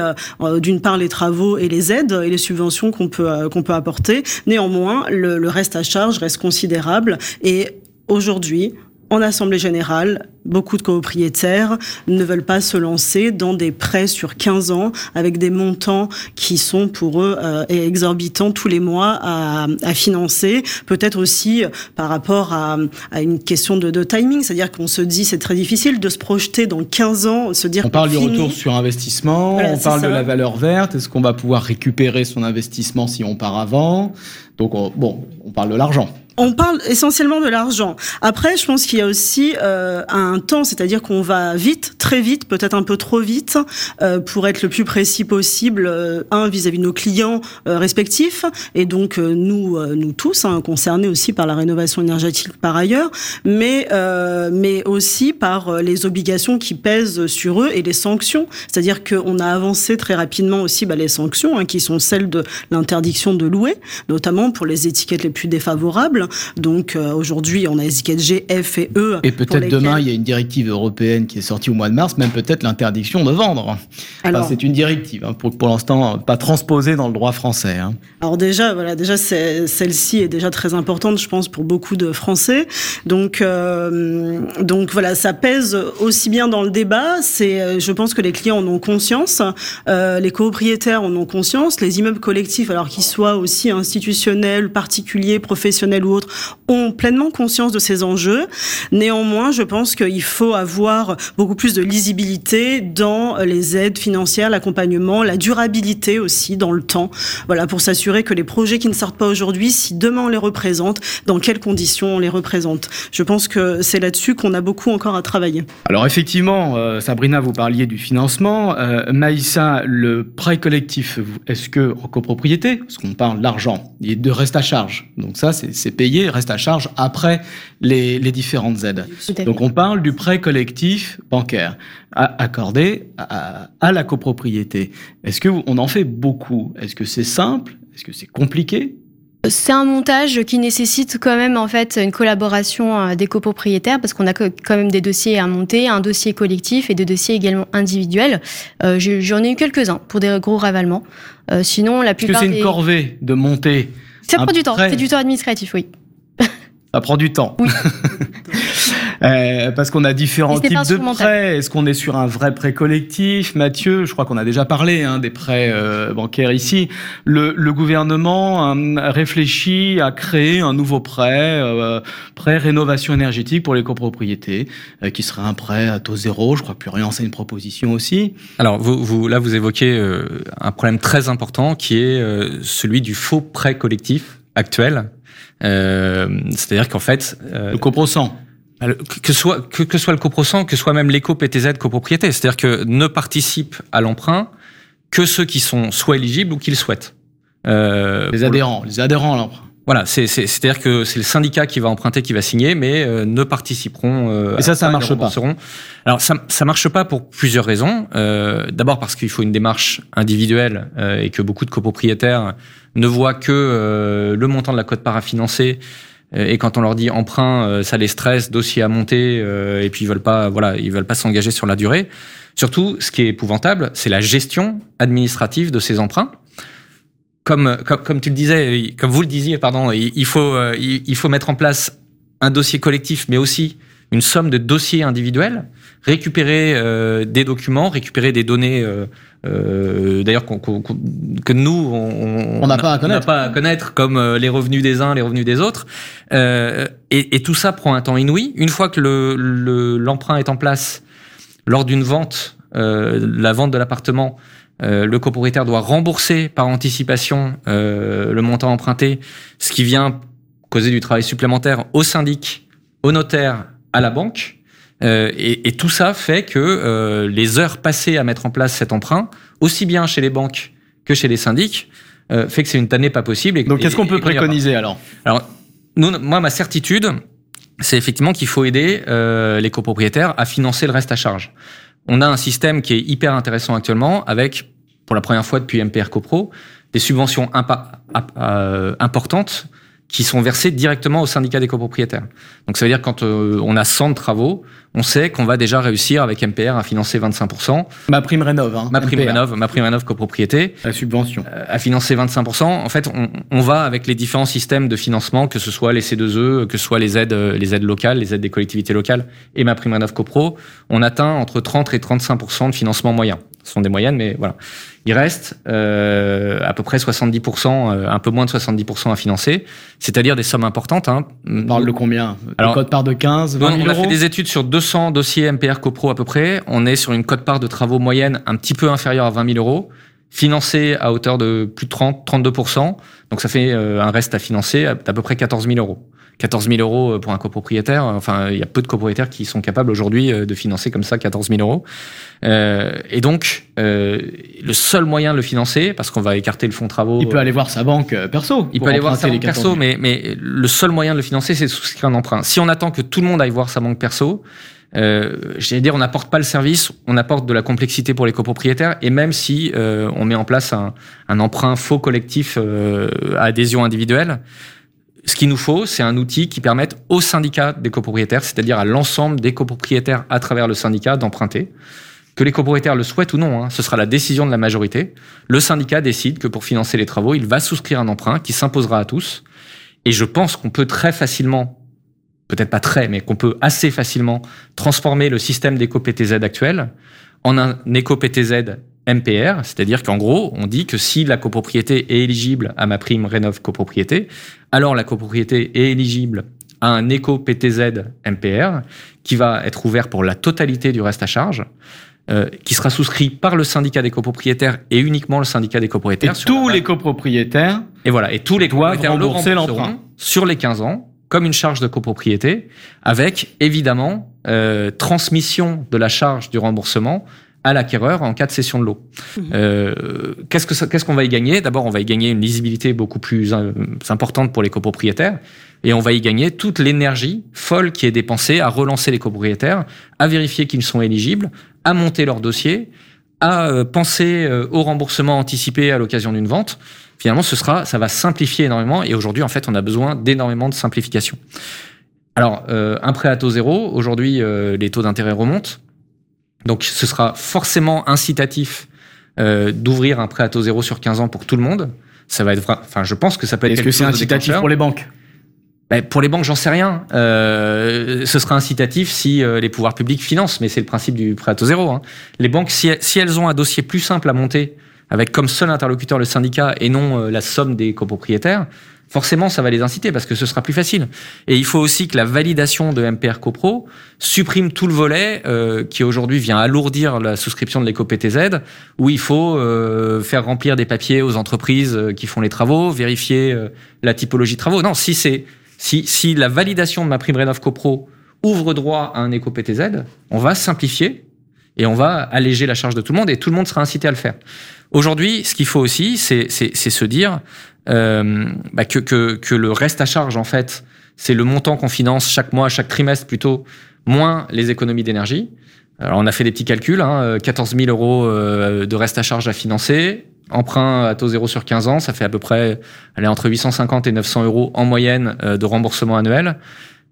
d'une part les travaux et les aides et les subventions qu'on peut qu'on peut apporter. Néanmoins, le, le reste à charge reste considérable et aujourd'hui, en assemblée générale, beaucoup de copropriétaires ne veulent pas se lancer dans des prêts sur 15 ans avec des montants qui sont pour eux euh, exorbitants tous les mois à, à financer. Peut-être aussi par rapport à, à une question de, de timing, c'est-à-dire qu'on se dit c'est très difficile de se projeter dans 15 ans, se dire on parle du retour sur investissement, voilà, on parle ça. de la valeur verte, est-ce qu'on va pouvoir récupérer son investissement si on part avant? Donc on, bon, on parle de l'argent. On parle essentiellement de l'argent. Après, je pense qu'il y a aussi euh, un temps, c'est-à-dire qu'on va vite, très vite, peut-être un peu trop vite, euh, pour être le plus précis possible. Euh, un vis-à-vis de nos clients respectifs, et donc nous, nous tous, hein, concernés aussi par la rénovation énergétique par ailleurs, mais mais aussi par les obligations qui pèsent sur eux et les sanctions. C'est-à-dire qu'on a avancé très rapidement aussi bah, les sanctions, hein, qui sont celles de l'interdiction de louer, notamment pour les étiquettes les plus défavorables. Donc euh, aujourd'hui, on a les étiquettes G, F et E. Et peut-être demain, il y a une directive européenne qui est sortie au mois de mars, même peut-être l'interdiction de vendre. Alors, enfin, c'est une directive, hein, pour, pour l'instant pas transposée dans le droit français. Hein. Alors déjà, voilà, déjà celle-ci est déjà très importante, je pense, pour beaucoup de Français. Donc, euh, donc voilà, ça pèse aussi bien dans le débat. C'est, euh, je pense que les clients en ont conscience, euh, les copropriétaires en ont conscience, les immeubles collectifs, alors qu'ils soient aussi institutionnels, particuliers, professionnels ou ont pleinement conscience de ces enjeux. Néanmoins, je pense qu'il faut avoir beaucoup plus de lisibilité dans les aides financières, l'accompagnement, la durabilité aussi dans le temps. Voilà, pour s'assurer que les projets qui ne sortent pas aujourd'hui, si demain on les représente, dans quelles conditions on les représente. Je pense que c'est là-dessus qu'on a beaucoup encore à travailler. Alors effectivement, euh, Sabrina, vous parliez du financement. Euh, Maïssa, le prêt collectif, est-ce que en copropriété, parce qu'on parle d'argent, il a de reste à charge. Donc ça, c'est reste à charge après les, les différentes aides. Donc on parle du prêt collectif bancaire accordé à, à la copropriété. Est-ce que on en fait beaucoup? Est-ce que c'est simple? Est-ce que c'est compliqué? C'est un montage qui nécessite quand même en fait une collaboration des copropriétaires parce qu'on a quand même des dossiers à monter, un dossier collectif et des dossiers également individuels. Euh, J'en ai eu quelques-uns pour des gros ravalements. Euh, sinon, la plupart. Est-ce que c'est une des... corvée de monter Ça prend du temps. C'est du temps administratif, oui. Ça prend du temps. Oui. <laughs> Euh, parce qu'on a différents types de prêts. Est-ce qu'on est sur un vrai prêt collectif? Mathieu, je crois qu'on a déjà parlé hein, des prêts euh, bancaires ici. Le, le gouvernement euh, réfléchit à créer un nouveau prêt, euh, prêt rénovation énergétique pour les copropriétés, euh, qui serait un prêt à taux zéro. Je crois que Plurian, c'est une proposition aussi. Alors, vous, vous, là, vous évoquez euh, un problème très important qui est celui du faux prêt collectif actuel. C'est-à-dire qu'en fait... le coprocent que soit que, que soit le coprocent, que soit même l'éco-PTZ copropriété, c'est-à-dire que ne participent à l'emprunt que ceux qui sont soit éligibles ou qui le souhaitent. Euh, les adhérents, les adhérents à l'emprunt. Voilà, c'est-à-dire que c'est le syndicat qui va emprunter, qui va signer, mais euh, ne participeront. Euh, Et ça, ça marche pas. Alors ça, ça marche pas pour plusieurs raisons. Euh, D'abord parce qu'il faut une démarche individuelle euh, et que beaucoup de copropriétaires ne voient que euh, le montant de la cote-part à financer. Et quand on leur dit emprunt, ça les stresse, dossier à monter, et puis ils veulent pas, voilà, ils veulent pas s'engager sur la durée. Surtout, ce qui est épouvantable, c'est la gestion administrative de ces emprunts comme, comme, tu le disais, comme vous le disiez, pardon, il faut, euh, il faut mettre en place un dossier collectif, mais aussi une somme de dossiers individuels, récupérer euh, des documents, récupérer des données, euh, euh d'ailleurs que nous on n'a pas à connaître, pas à connaître comme les revenus des uns, les revenus des autres, et, et, tout ça prend un temps inouï. Une fois que le l'emprunt est en place, lors d'une vente, la vente de l'appartement, euh, le copropriétaire doit rembourser par anticipation euh, le montant emprunté, ce qui vient causer du travail supplémentaire au syndic, au notaire, à la banque. Euh, et, et, tout ça fait que euh, les heures passées à mettre en place cet emprunt, aussi bien chez les banques que chez les syndics, euh, fait que c'est une tannée pas possible. Et, Donc qu'est-ce qu'on peut préconiser alors? Alors, nous, moi, ma certitude, c'est effectivement qu'il faut aider les copropriétaires à financer le reste à charge. On a un système qui est hyper intéressant actuellement avec pour la première fois depuis MPR CoPro, des subventions euh, importantes qui sont versées directement au syndicat des copropriétaires. Donc ça veut dire quand euh, on a 100 travaux, on sait qu'on va déjà réussir avec MPR à financer 25%. Ma prime rénov. Hein, ma prime rénov, ma prime rénov copropriété. La subvention. Euh, à financer 25%. En fait, on, on, va avec les différents systèmes de financement, que ce soit les C2E, que ce soit les aides, les aides locales, les aides des collectivités locales et ma prime rénov copro, on atteint entre 30 et 35% de financement moyen. Ce sont des moyennes, mais voilà. Il reste euh, à peu près 70%, euh, un peu moins de 70% à financer, c'est-à-dire des sommes importantes. Hein. On parle de combien? Alors, code part de 15, 20 000 On a fait des études sur 200 dossiers MPR CoPro à peu près. On est sur une cote part de travaux moyenne un petit peu inférieure à 20 000 euros, financé à hauteur de plus de 30, 32%. Donc ça fait euh, un reste à financer à, à peu près 14 000 euros. 14 000 euros pour un copropriétaire. Enfin, il y a peu de copropriétaires qui sont capables aujourd'hui de financer comme ça 14 000 euros. Euh, et donc, euh, le seul moyen de le financer, parce qu'on va écarter le fonds travaux. Il peut aller voir sa banque euh, perso. Il peut aller voir sa banque perso, mais, mais le seul moyen de le financer, c'est de souscrire un emprunt. Si on attend que tout le monde aille voir sa banque perso, euh, j'allais dire, on n'apporte pas le service, on apporte de la complexité pour les copropriétaires, et même si euh, on met en place un, un emprunt faux collectif euh, à adhésion individuelle, ce qu'il nous faut, c'est un outil qui permette au syndicat des copropriétaires, c'est-à-dire à l'ensemble des copropriétaires à travers le syndicat, d'emprunter. Que les copropriétaires le souhaitent ou non, hein, ce sera la décision de la majorité. Le syndicat décide que pour financer les travaux, il va souscrire un emprunt qui s'imposera à tous. Et je pense qu'on peut très facilement, peut-être pas très, mais qu'on peut assez facilement transformer le système d'éco-PTZ actuel en un éco-PTZ MPR, c'est-à-dire qu'en gros, on dit que si la copropriété est éligible à ma prime Rénov copropriété, alors la copropriété est éligible à un éco-PTZ MPR qui va être ouvert pour la totalité du reste à charge. Euh, qui sera souscrit par le syndicat des copropriétaires et uniquement le syndicat des copropriétaires. Et tous les copropriétaires. Et voilà, et tous les copropriétaires rembourser l'emprunt sur les 15 ans comme une charge de copropriété, avec évidemment euh, transmission de la charge du remboursement à l'acquéreur en cas de cession de l'eau. Mmh. Euh, qu'est-ce que qu'est-ce qu'on va y gagner? D'abord, on va y gagner une lisibilité beaucoup plus euh, importante pour les copropriétaires et on va y gagner toute l'énergie folle qui est dépensée à relancer les copropriétaires, à vérifier qu'ils sont éligibles, à monter leur dossier, à euh, penser euh, au remboursement anticipé à l'occasion d'une vente. Finalement, ce sera, ça va simplifier énormément. Et aujourd'hui, en fait, on a besoin d'énormément de simplification. Alors, euh, un prêt à taux zéro. Aujourd'hui, les taux d'intérêt remontent. Donc, ce sera forcément incitatif d'ouvrir un prêt à taux zéro sur 15 ans pour tout le monde. Ça va être, enfin, je pense que ça peut être. Est-ce que c'est incitatif pour les banques? Ben, pour les banques, j'en sais rien. Euh, ce sera incitatif si euh, les pouvoirs publics financent, mais c'est le principe du prêt à taux zéro. Hein. Les banques, si, si, elles ont un dossier plus simple à monter, avec comme seul interlocuteur le syndicat et non euh, la somme des copropriétaires, forcément, ça va les inciter parce que ce sera plus facile. Et il faut aussi que la validation de MPR CoPro supprime tout le volet euh, qui aujourd'hui vient alourdir la souscription de l'éco-PTZ, où il faut euh, faire remplir des papiers aux entreprises qui font les travaux, vérifier la typologie de travaux. Non, si c'est si, si la validation de ma prime Rénov CoPro ouvre droit à un éco-PTZ, on va simplifier et on va alléger la charge de tout le monde et tout le monde sera incité à le faire. Aujourd'hui, ce qu'il faut aussi, c'est se dire euh, bah, que, que, que le reste à charge, en fait, c'est le montant qu'on finance chaque mois, chaque trimestre plutôt, moins les économies d'énergie. Alors on a fait des petits calculs, hein, 14 000 euros euh, de reste à charge à financer, emprunt à taux zéro sur 15 ans, ça fait à peu près allez, entre 850 et 900 euros en moyenne euh, de remboursement annuel.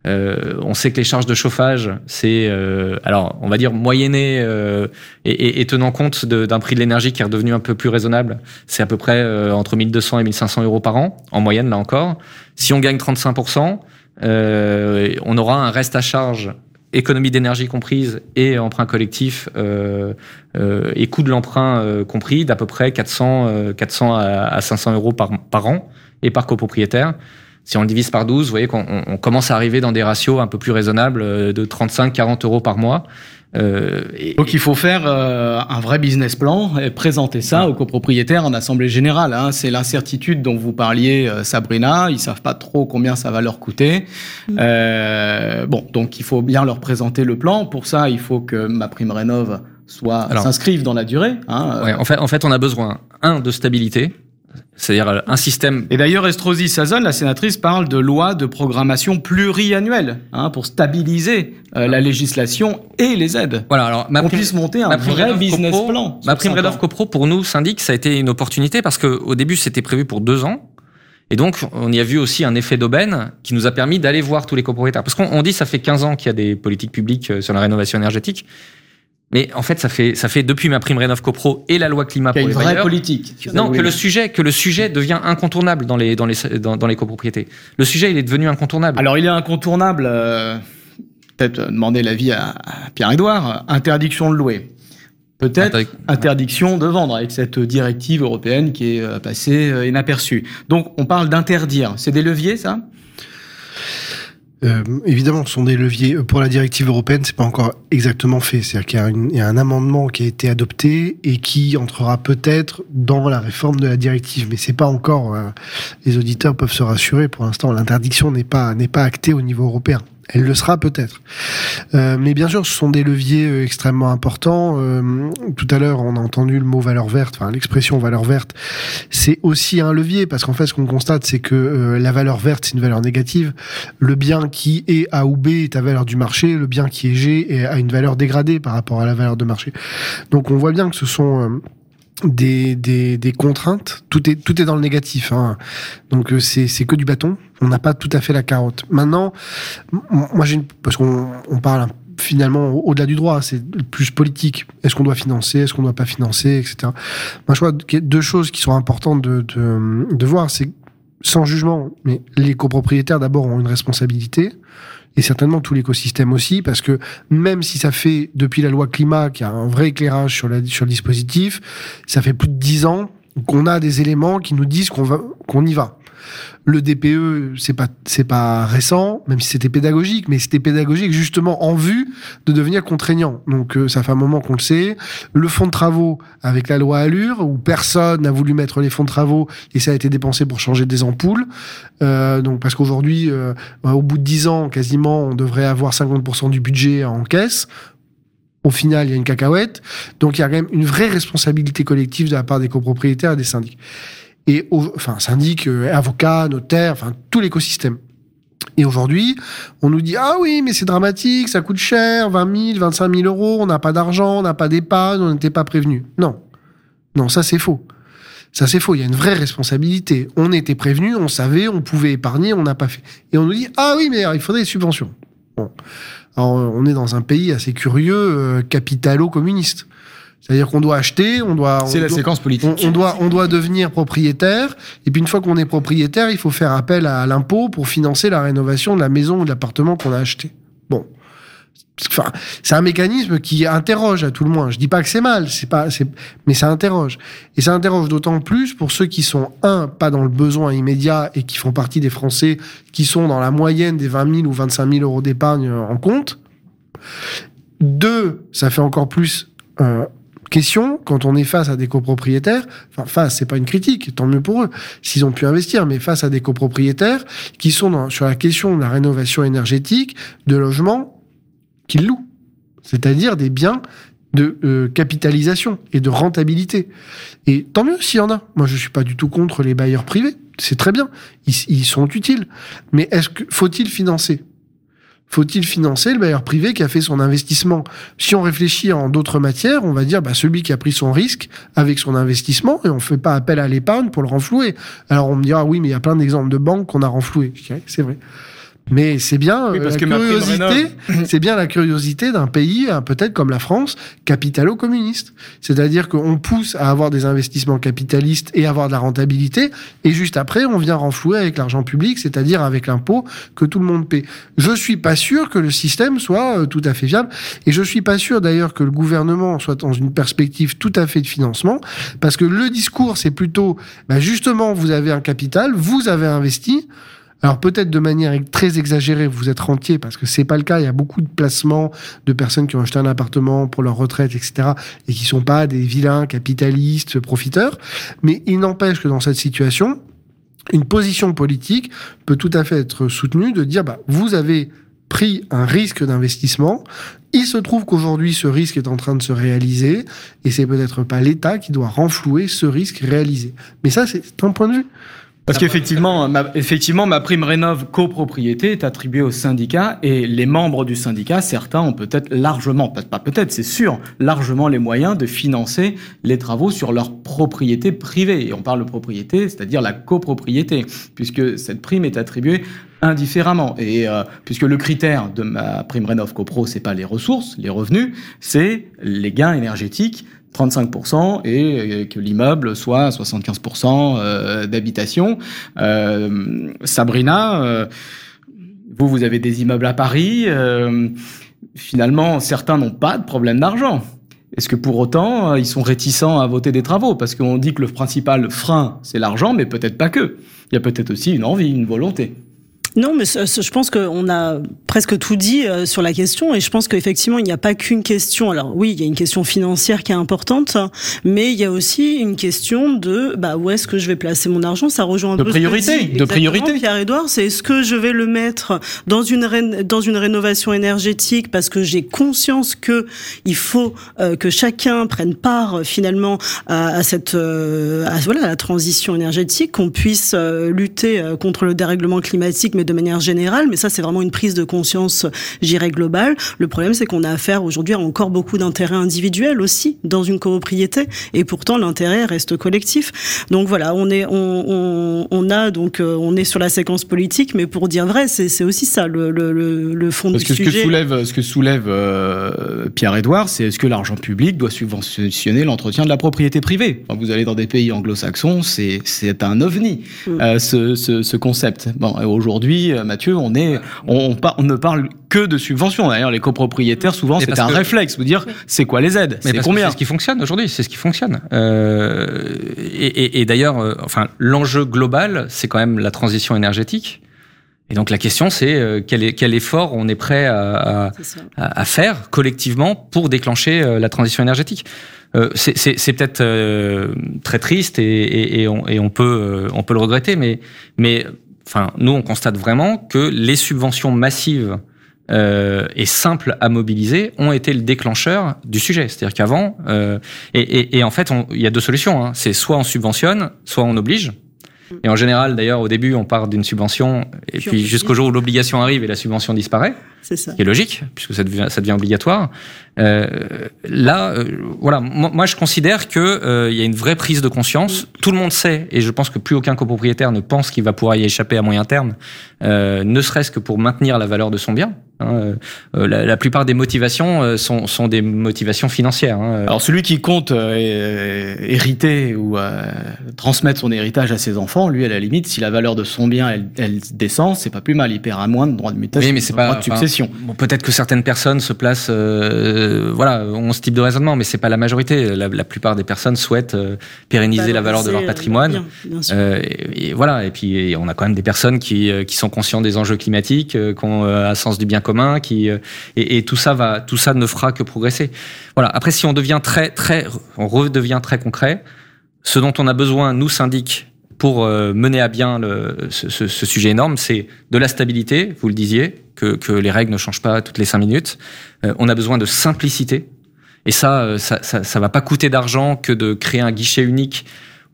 Euh, on sait que les charges de chauffage, c'est euh, alors on va dire moyenné euh, et, et, tenant compte d'un prix de l'énergie qui est redevenu un peu plus raisonnable, c'est à peu près entre 1200 et 1500 euros par an en moyenne là encore. Si on gagne 35% on aura un reste à charge économie d'énergie comprise et emprunt collectif euh, euh, et coût de l'emprunt euh, compris d'à peu près 400, 400 à, 500 euros par, par an et par copropriétaire. Si on le divise par 12, vous voyez qu'on on commence à arriver dans des ratios un peu plus raisonnables de 35-40 euros par mois. Euh, Donc il faut faire euh, un vrai business plan et présenter ça aux copropriétaires en assemblée générale. Hein. C'est l'incertitude dont vous parliez, euh, Sabrina. Ils savent pas trop combien ça va leur coûter. Mm. Euh, bon, donc il faut bien leur présenter le plan. Pour ça, il faut que ma prime rénov soit s'inscrive dans la durée. Hein. Ouais, en fait, en fait, on a besoin un de stabilité c'est-à-dire euh, un système. Et d'ailleurs, Estrosi Sazon, la sénatrice, parle de loi de programmation pluriannuelle hein, pour stabiliser euh, la législation et les aides. Voilà, alors ma puisse monter un vrai business plan. Ma prime Redov CoPro, pour nous, syndic, ça a été une opportunité parce qu'au début, c'était prévu pour deux ans. Et donc, on y a vu aussi un effet d'aubaine qui nous a permis d'aller voir tous les copropriétaires. Parce qu'on dit ça fait 15 ans qu'il y a des politiques publiques euh, sur la rénovation énergétique. Mais en fait, ça fait ça fait depuis ma prime Rénov CoPro et la loi climat pour les une vraie politique. Non, que le sujet que le sujet devient incontournable dans les dans les dans, les copropriétés. Le sujet, il est devenu incontournable. Alors, il est incontournable. Euh, Peut-être demander l'avis à, à Pierre-Édouard. Interdiction de louer. Peut-être interdiction de vendre avec cette directive européenne qui est euh, passée euh, inaperçue. Donc, on parle d'interdire. C'est des leviers, ça? Euh, évidemment, ce sont des leviers. Euh, pour la directive européenne, c'est pas encore exactement fait. C'est-à-dire qu'il y, a un amendement qui a été adopté et qui entrera peut-être dans la réforme de la directive, mais c'est pas encore. Euh, les auditeurs peuvent se rassurer. Pour l'instant, l'interdiction n'est pas n'est pas actée au niveau européen. Elle le sera peut-être. Euh, mais bien sûr, ce sont des leviers euh, extrêmement importants. Euh, tout à l'heure, on a entendu le mot valeur verte, enfin l'expression valeur verte. C'est aussi un levier parce qu'en fait, ce qu'on constate, c'est que la valeur verte, c'est une valeur négative. Le bien qui est A ou B est à valeur du marché. Le bien qui est G a une valeur dégradée par rapport à la valeur de marché. Donc, on voit bien que ce sont des, des, des, contraintes, tout est, tout est dans le négatif. Hein. Donc euh, c'est, c'est que du bâton, on n'a pas tout à fait la carotte. Maintenant, moi j'ai parce qu'on on parle finalement au-delà du droit, c'est plus politique. Est-ce qu'on doit financer, est-ce qu'on ne doit pas financer, etc. Moi je vois deux choses qui sont importantes de, de, de voir, c'est sans jugement, mais les copropriétaires d'abord ont une responsabilité et certainement tout l'écosystème aussi, parce que même si ça fait depuis la loi climat qu'il y a un vrai éclairage sur, le dispositif, ça fait plus de dix ans qu'on a des éléments qui nous disent qu'on va qu'on y va. Le DPE, c'est pas pas récent, même si c'était pédagogique, mais c'était pédagogique justement en vue de devenir contraignant. Donc euh, ça fait un moment qu'on le sait. Le fonds de travaux avec la loi Allure, où personne n'a voulu mettre les fonds de travaux et ça a été dépensé pour changer des ampoules. Euh, donc parce qu'aujourd'hui, euh, au bout de 10 ans, quasiment, on devrait avoir 50% du budget en caisse. Au final, il y a une cacahuète. Donc il y a quand même une vraie responsabilité collective de la part des copropriétaires et des syndics enfin syndic, euh, avocat, notaire, enfin tout l'écosystème. Et aujourd'hui, on nous dit ah oui, mais c'est dramatique, ça coûte cher, 20 000, 25 000 euros, on n'a pas d'argent, on n'a pas d'épargne, on n'était pas prévenu. Non, non, ça c'est faux. Ça c'est faux. Il y a une vraie responsabilité. On était prévenu, on savait, on pouvait épargner, on n'a pas fait. Et on nous dit ah oui, mais il faudrait des subventions. Bon, alors on est dans un pays assez curieux, euh, capitalo-communiste. C'est-à-dire qu'on doit acheter, on doit. C'est la séquence politique. On, doit, on doit devenir propriétaire. Et puis une fois qu'on est propriétaire, il faut faire appel à, l'impôt pour financer la rénovation de la maison ou de l'appartement qu'on a acheté. Bon. Enfin, c'est un mécanisme qui interroge à tout le moins. Je dis pas que c'est mal, c'est pas, mais ça interroge. Et ça interroge d'autant plus pour ceux qui sont un pas dans le besoin immédiat et qui font partie des Français qui sont dans la moyenne des 20 000 ou 25 000 euros d'épargne en compte. Deux, ça fait encore plus euh, question quand on est face à des copropriétaires, enfin face, c'est pas une critique, tant mieux pour eux s'ils ont pu investir, mais face à des copropriétaires qui sont sur la question de la rénovation énergétique de logements qu'ils louent, c'est-à-dire des biens de euh, capitalisation et de rentabilité. Et tant mieux s'il y en a. Moi, je suis pas du tout contre les bailleurs privés. C'est très bien. Ils, ils sont utiles. Mais est-ce que faut-il financer? Faut-il financer le bailleur privé qui a fait son investissement? Si on réfléchit en d'autres matières, on va dire bah, celui qui a pris son risque avec son investissement et on ne fait pas appel à l'épargne pour le renflouer. Alors on me dira oui, mais il y a plein d'exemples de banques qu'on a renflouées. C'est vrai. Mais c'est bien Oui, euh, parce la que curiosité, <laughs> c'est bien la curiosité d'un pays, euh, peut-être comme la France, capitalo-communiste. C'est-à-dire qu'on pousse à avoir des investissements capitalistes et avoir de la rentabilité, et juste après, on vient renflouer avec l'argent public, c'est-à-dire avec l'impôt que tout le monde paie. Je suis pas sûr que le système soit euh, tout à fait viable, et je suis pas sûr d'ailleurs que le gouvernement soit dans une perspective tout à fait de financement, parce que le discours, c'est plutôt, bah, justement, vous avez un capital, vous avez investi, alors peut-être de manière très exagérée, vous êtes rentier parce que c'est pas le cas. Il y a beaucoup de placements de personnes qui ont acheté un appartement pour leur retraite, etc., et qui sont pas des vilains capitalistes profiteurs. Mais il n'empêche que dans cette situation, une position politique peut tout à fait être soutenue de dire bah vous avez pris un risque d'investissement. Il se trouve qu'aujourd'hui, ce risque est en train de se réaliser, et c'est peut-être pas l'État qui doit renflouer ce risque réalisé. Mais ça, c'est un point de vue. Parce qu'effectivement, ma, effectivement, ma prime rénov copropriété est attribuée au syndicat et les membres du syndicat, certains ont peut-être largement, pas peut-être, c'est sûr, largement les moyens de financer les travaux sur leur propriété privée. Et on parle de propriété, c'est-à-dire la copropriété, puisque cette prime est attribuée indifféremment. Et euh, puisque le critère de ma prime rénov copro, c'est pas les ressources, les revenus, c'est les gains énergétiques 35% et que l'immeuble soit à 75% euh, d'habitation. Euh, Sabrina, euh, vous, vous avez des immeubles à Paris. finalement, certains n'ont pas de problème d'argent. Est-ce que pour autant, ils sont réticents à voter des travaux? Parce qu'on dit que le principal frein, c'est l'argent, mais peut-être pas que. Il y a peut-être aussi une envie, une volonté. Non, mais je pense qu'on a presque tout dit euh, sur la question et je pense qu'effectivement, il n'y a pas qu'une question. Alors oui, il y a une question financière qui est importante, mais il y a aussi une question de bah, où est-ce que je vais placer mon argent? Ça rejoint un De peu ce que priorité, dit de priorité. Pierre-Édouard, c'est est-ce que je vais le mettre dans une, ré- dans une rénovation énergétique parce que j'ai conscience que il faut euh, que chacun prenne part euh, finalement à, cette à, voilà à la transition énergétique, qu'on puisse lutter contre le dérèglement climatique, mais de manière générale. Mais ça, c'est vraiment une prise de conscience, j'irais globale. Le problème, c'est qu'on a affaire aujourd'hui à encore beaucoup d'intérêts individuels aussi dans une copropriété, et pourtant l'intérêt reste collectif. Donc voilà, on est on, on, on a donc euh, on est sur la séquence politique, mais pour dire vrai, c'est aussi ça le le, le, le fond Parce du que ce que sujet. soulève, ce que soulève euh, Pierre-Édouard, c'est est-ce que l'argent public doit subventionner l'entretien de la propriété privée? Vous allez dans des pays anglo-saxons, c'est un ovni Mm. euh, ce, ce, ce concept. Bon, et aujourd'hui, euh, Mathieu, on est, on, on, par- on ne parle que de subventions. D'ailleurs, les copropriétaires, souvent, c'est un que- réflexe, vous dire, c'est quoi les aides? Mais C'est combien? C'est ce qui fonctionne aujourd'hui, c'est ce qui fonctionne. Euh, et et- et d'ailleurs, euh, enfin, l'enjeu global, c'est quand même la transition énergétique. Et donc la question, c'est quel, effort on est prêt à, faire collectivement pour déclencher la transition énergétique. Euh, c'est peut-être euh, très triste et, et, et on, et on peut euh, on peut le regretter, mais mais enfin nous on constate vraiment que les subventions massives euh, et simples à mobiliser ont été le déclencheur du sujet. C'est-à-dire qu'avant euh, et, et, et en fait il y a deux solutions. Hein. C'est soit on subventionne, soit on oblige. Et en général, d'ailleurs, au début, on part d'une subvention, et Puis jusqu'au jour où l'obligation arrive et la subvention disparaît C'est ça. qui est logique puisque ça devient, ça devient obligatoire. Euh, là, euh, voilà, moi, moi, je considère que euh, il y a une vraie prise de conscience. Tout le monde sait, et je pense que plus aucun copropriétaire ne pense qu'il va pouvoir y échapper à moyen terme, euh, ne serait-ce que pour maintenir la valeur de son bien. hein. Euh, la, la plupart des motivations euh, sont, sont des motivations financières. hein. Alors celui qui compte hériter ou euh, transmettre son héritage à ses enfants, lui à la limite, si la valeur de son bien elle, elle descend, c'est pas plus mal, il perd un moins de droit de mutation, Oui, mais c'est de pas bon, Peut-être que certaines personnes se placent, euh, voilà, ont ce type de raisonnement, mais c'est pas la majorité. La, la plupart des personnes souhaitent euh, pérenniser la valeur de leur euh, patrimoine. bien, bien sûr. Euh, et, et voilà. Et puis et on a quand même des personnes qui, qui sont conscients des enjeux climatiques, euh, qui ont euh, un sens du bien commun, qui et, et tout ça va, tout ça ne fera que progresser. Voilà. Après, si on devient très très, on redevient très concret, ce dont on a besoin, nous syndics, pour mener à bien le, ce, ce, ce, sujet énorme, c'est de la stabilité, vous le disiez, que, que, les règles ne changent pas toutes les cinq minutes. on a besoin de simplicité. Et ça, ça, ça, ça va pas coûter d'argent que de créer un guichet unique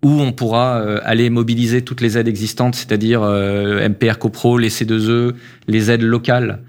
où on pourra aller mobiliser toutes les aides existantes, c'est-à-dire MPR CoPro, les C2E, les aides locales.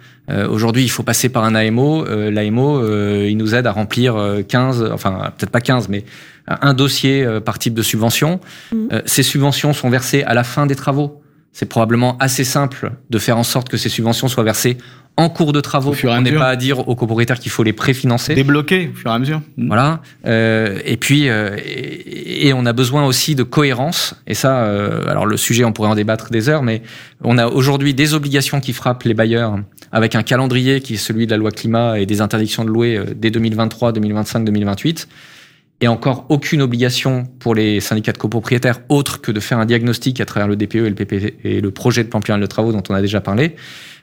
Aujourd'hui, il faut passer par un AMO. L'AMO, il nous aide à remplir 15, enfin peut-être pas 15, mais un dossier par type de subvention. Mmh. ces subventions sont versées à la fin des travaux. C'est probablement assez simple de faire en sorte que ces subventions soient versées en cours de travaux. On n'est pas à dire aux copropriétaires qu'il faut les préfinancer. Débloquer au fur et à mesure. Voilà. Euh, et puis, euh, et, et, on a besoin aussi de cohérence. Et ça, euh, alors le sujet, on pourrait en débattre des heures, mais on a aujourd'hui des obligations qui frappent les bailleurs avec un calendrier qui est celui de la loi climat et des interdictions de louer dès 2023, 2025, 2028 et encore aucune obligation pour les syndicats de copropriétaires autre que de faire un diagnostic à travers le DPE et le PPE et le projet de plan pluriannuel de travaux dont on a déjà parlé.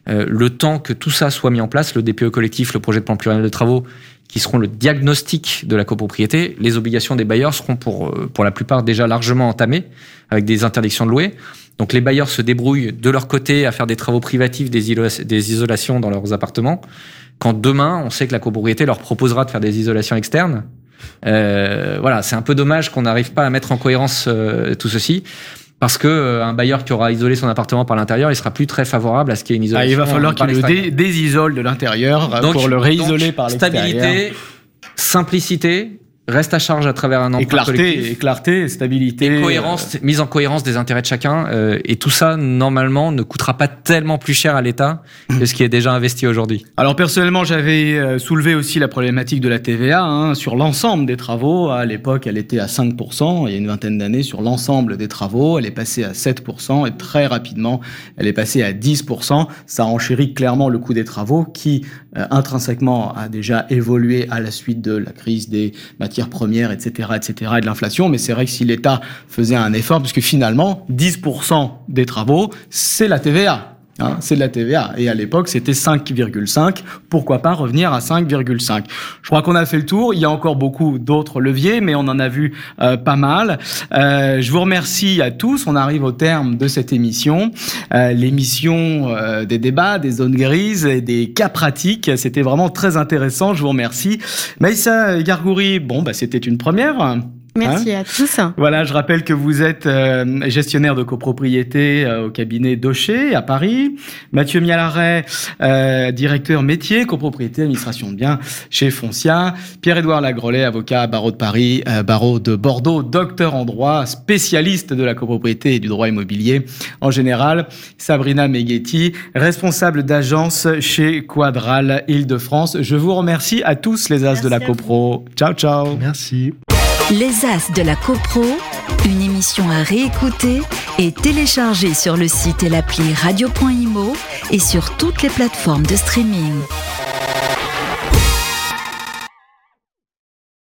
Euh, le temps que tout ça soit mis en place, le DPE collectif, le projet de plan pluriannuel de travaux, qui seront le diagnostic de la copropriété, les obligations des bailleurs seront pour, euh, pour la plupart déjà largement entamées avec des interdictions de louer. Donc les bailleurs se débrouillent de leur côté à faire des travaux privatifs, des, isolations dans leurs appartements. Quand demain, on sait que la copropriété leur proposera de faire des isolations externes, voilà, c'est un peu dommage qu'on n'arrive pas à mettre en cohérence euh, tout ceci. Parce que euh, un bailleur qui aura isolé son appartement par l'intérieur, il sera plus très favorable à ce qu'il y ait une isolation. Ah, il va falloir qu'il le dé désisole de l'intérieur pour le réisoler par l'extérieur. Stabilité, simplicité, reste à charge à travers un emprunt et clarté, collectif. Et clarté, stabilité. Et cohérence, mise en cohérence des intérêts de chacun. Euh, et tout ça, normalement, ne coûtera pas tellement plus cher à l'État <laughs> que ce qui est déjà investi aujourd'hui. Alors personnellement, j'avais euh, soulevé aussi la problématique de la TVA hein, sur l'ensemble des travaux. À l'époque, elle était à 5%, il y a une vingtaine d'années, sur l'ensemble des travaux. Elle est passée à 7% et très rapidement, elle est passée à 10%. Ça enchérit clairement le coût des travaux qui, euh, intrinsèquement, a déjà évolué à la suite de la crise des matières premières, etc., etc., et de l'inflation. Mais c'est vrai que si l'État faisait un effort, puisque finalement, 10% des travaux, c'est la TVA. Hein, c'est de la TVA. Et à l'époque, c'était 5,5. Pourquoi pas revenir à 5,5 Je crois qu'on a fait le tour. Il y a encore beaucoup d'autres leviers, mais on en a vu euh, pas mal. Euh, je vous remercie à tous. On arrive au terme de cette émission. Euh, L'émission euh, des débats, des zones grises et des cas pratiques. C'était vraiment très intéressant. Je vous remercie. Maïssa Gargouri, bon, bah, c'était une première. Merci hein à tous. Voilà, je rappelle que vous êtes euh, gestionnaire de copropriété euh, au cabinet Docher à Paris. Mathieu Mialaret, euh, directeur métier, copropriété, administration de biens chez Foncia. Pierre-Édouard Lagrolet, avocat barreau de Paris, euh, barreau de Bordeaux, docteur en droit, spécialiste de la copropriété et du droit immobilier en général. Sabrina Meghetti, responsable d'agence chez Quadral Île-de-France. Je vous remercie à tous les as Merci de la copro. Ciao, ciao. Merci. Les As de la CoPro, une émission à réécouter et télécharger sur le site et l'appli radio.imo et sur toutes les plateformes de streaming.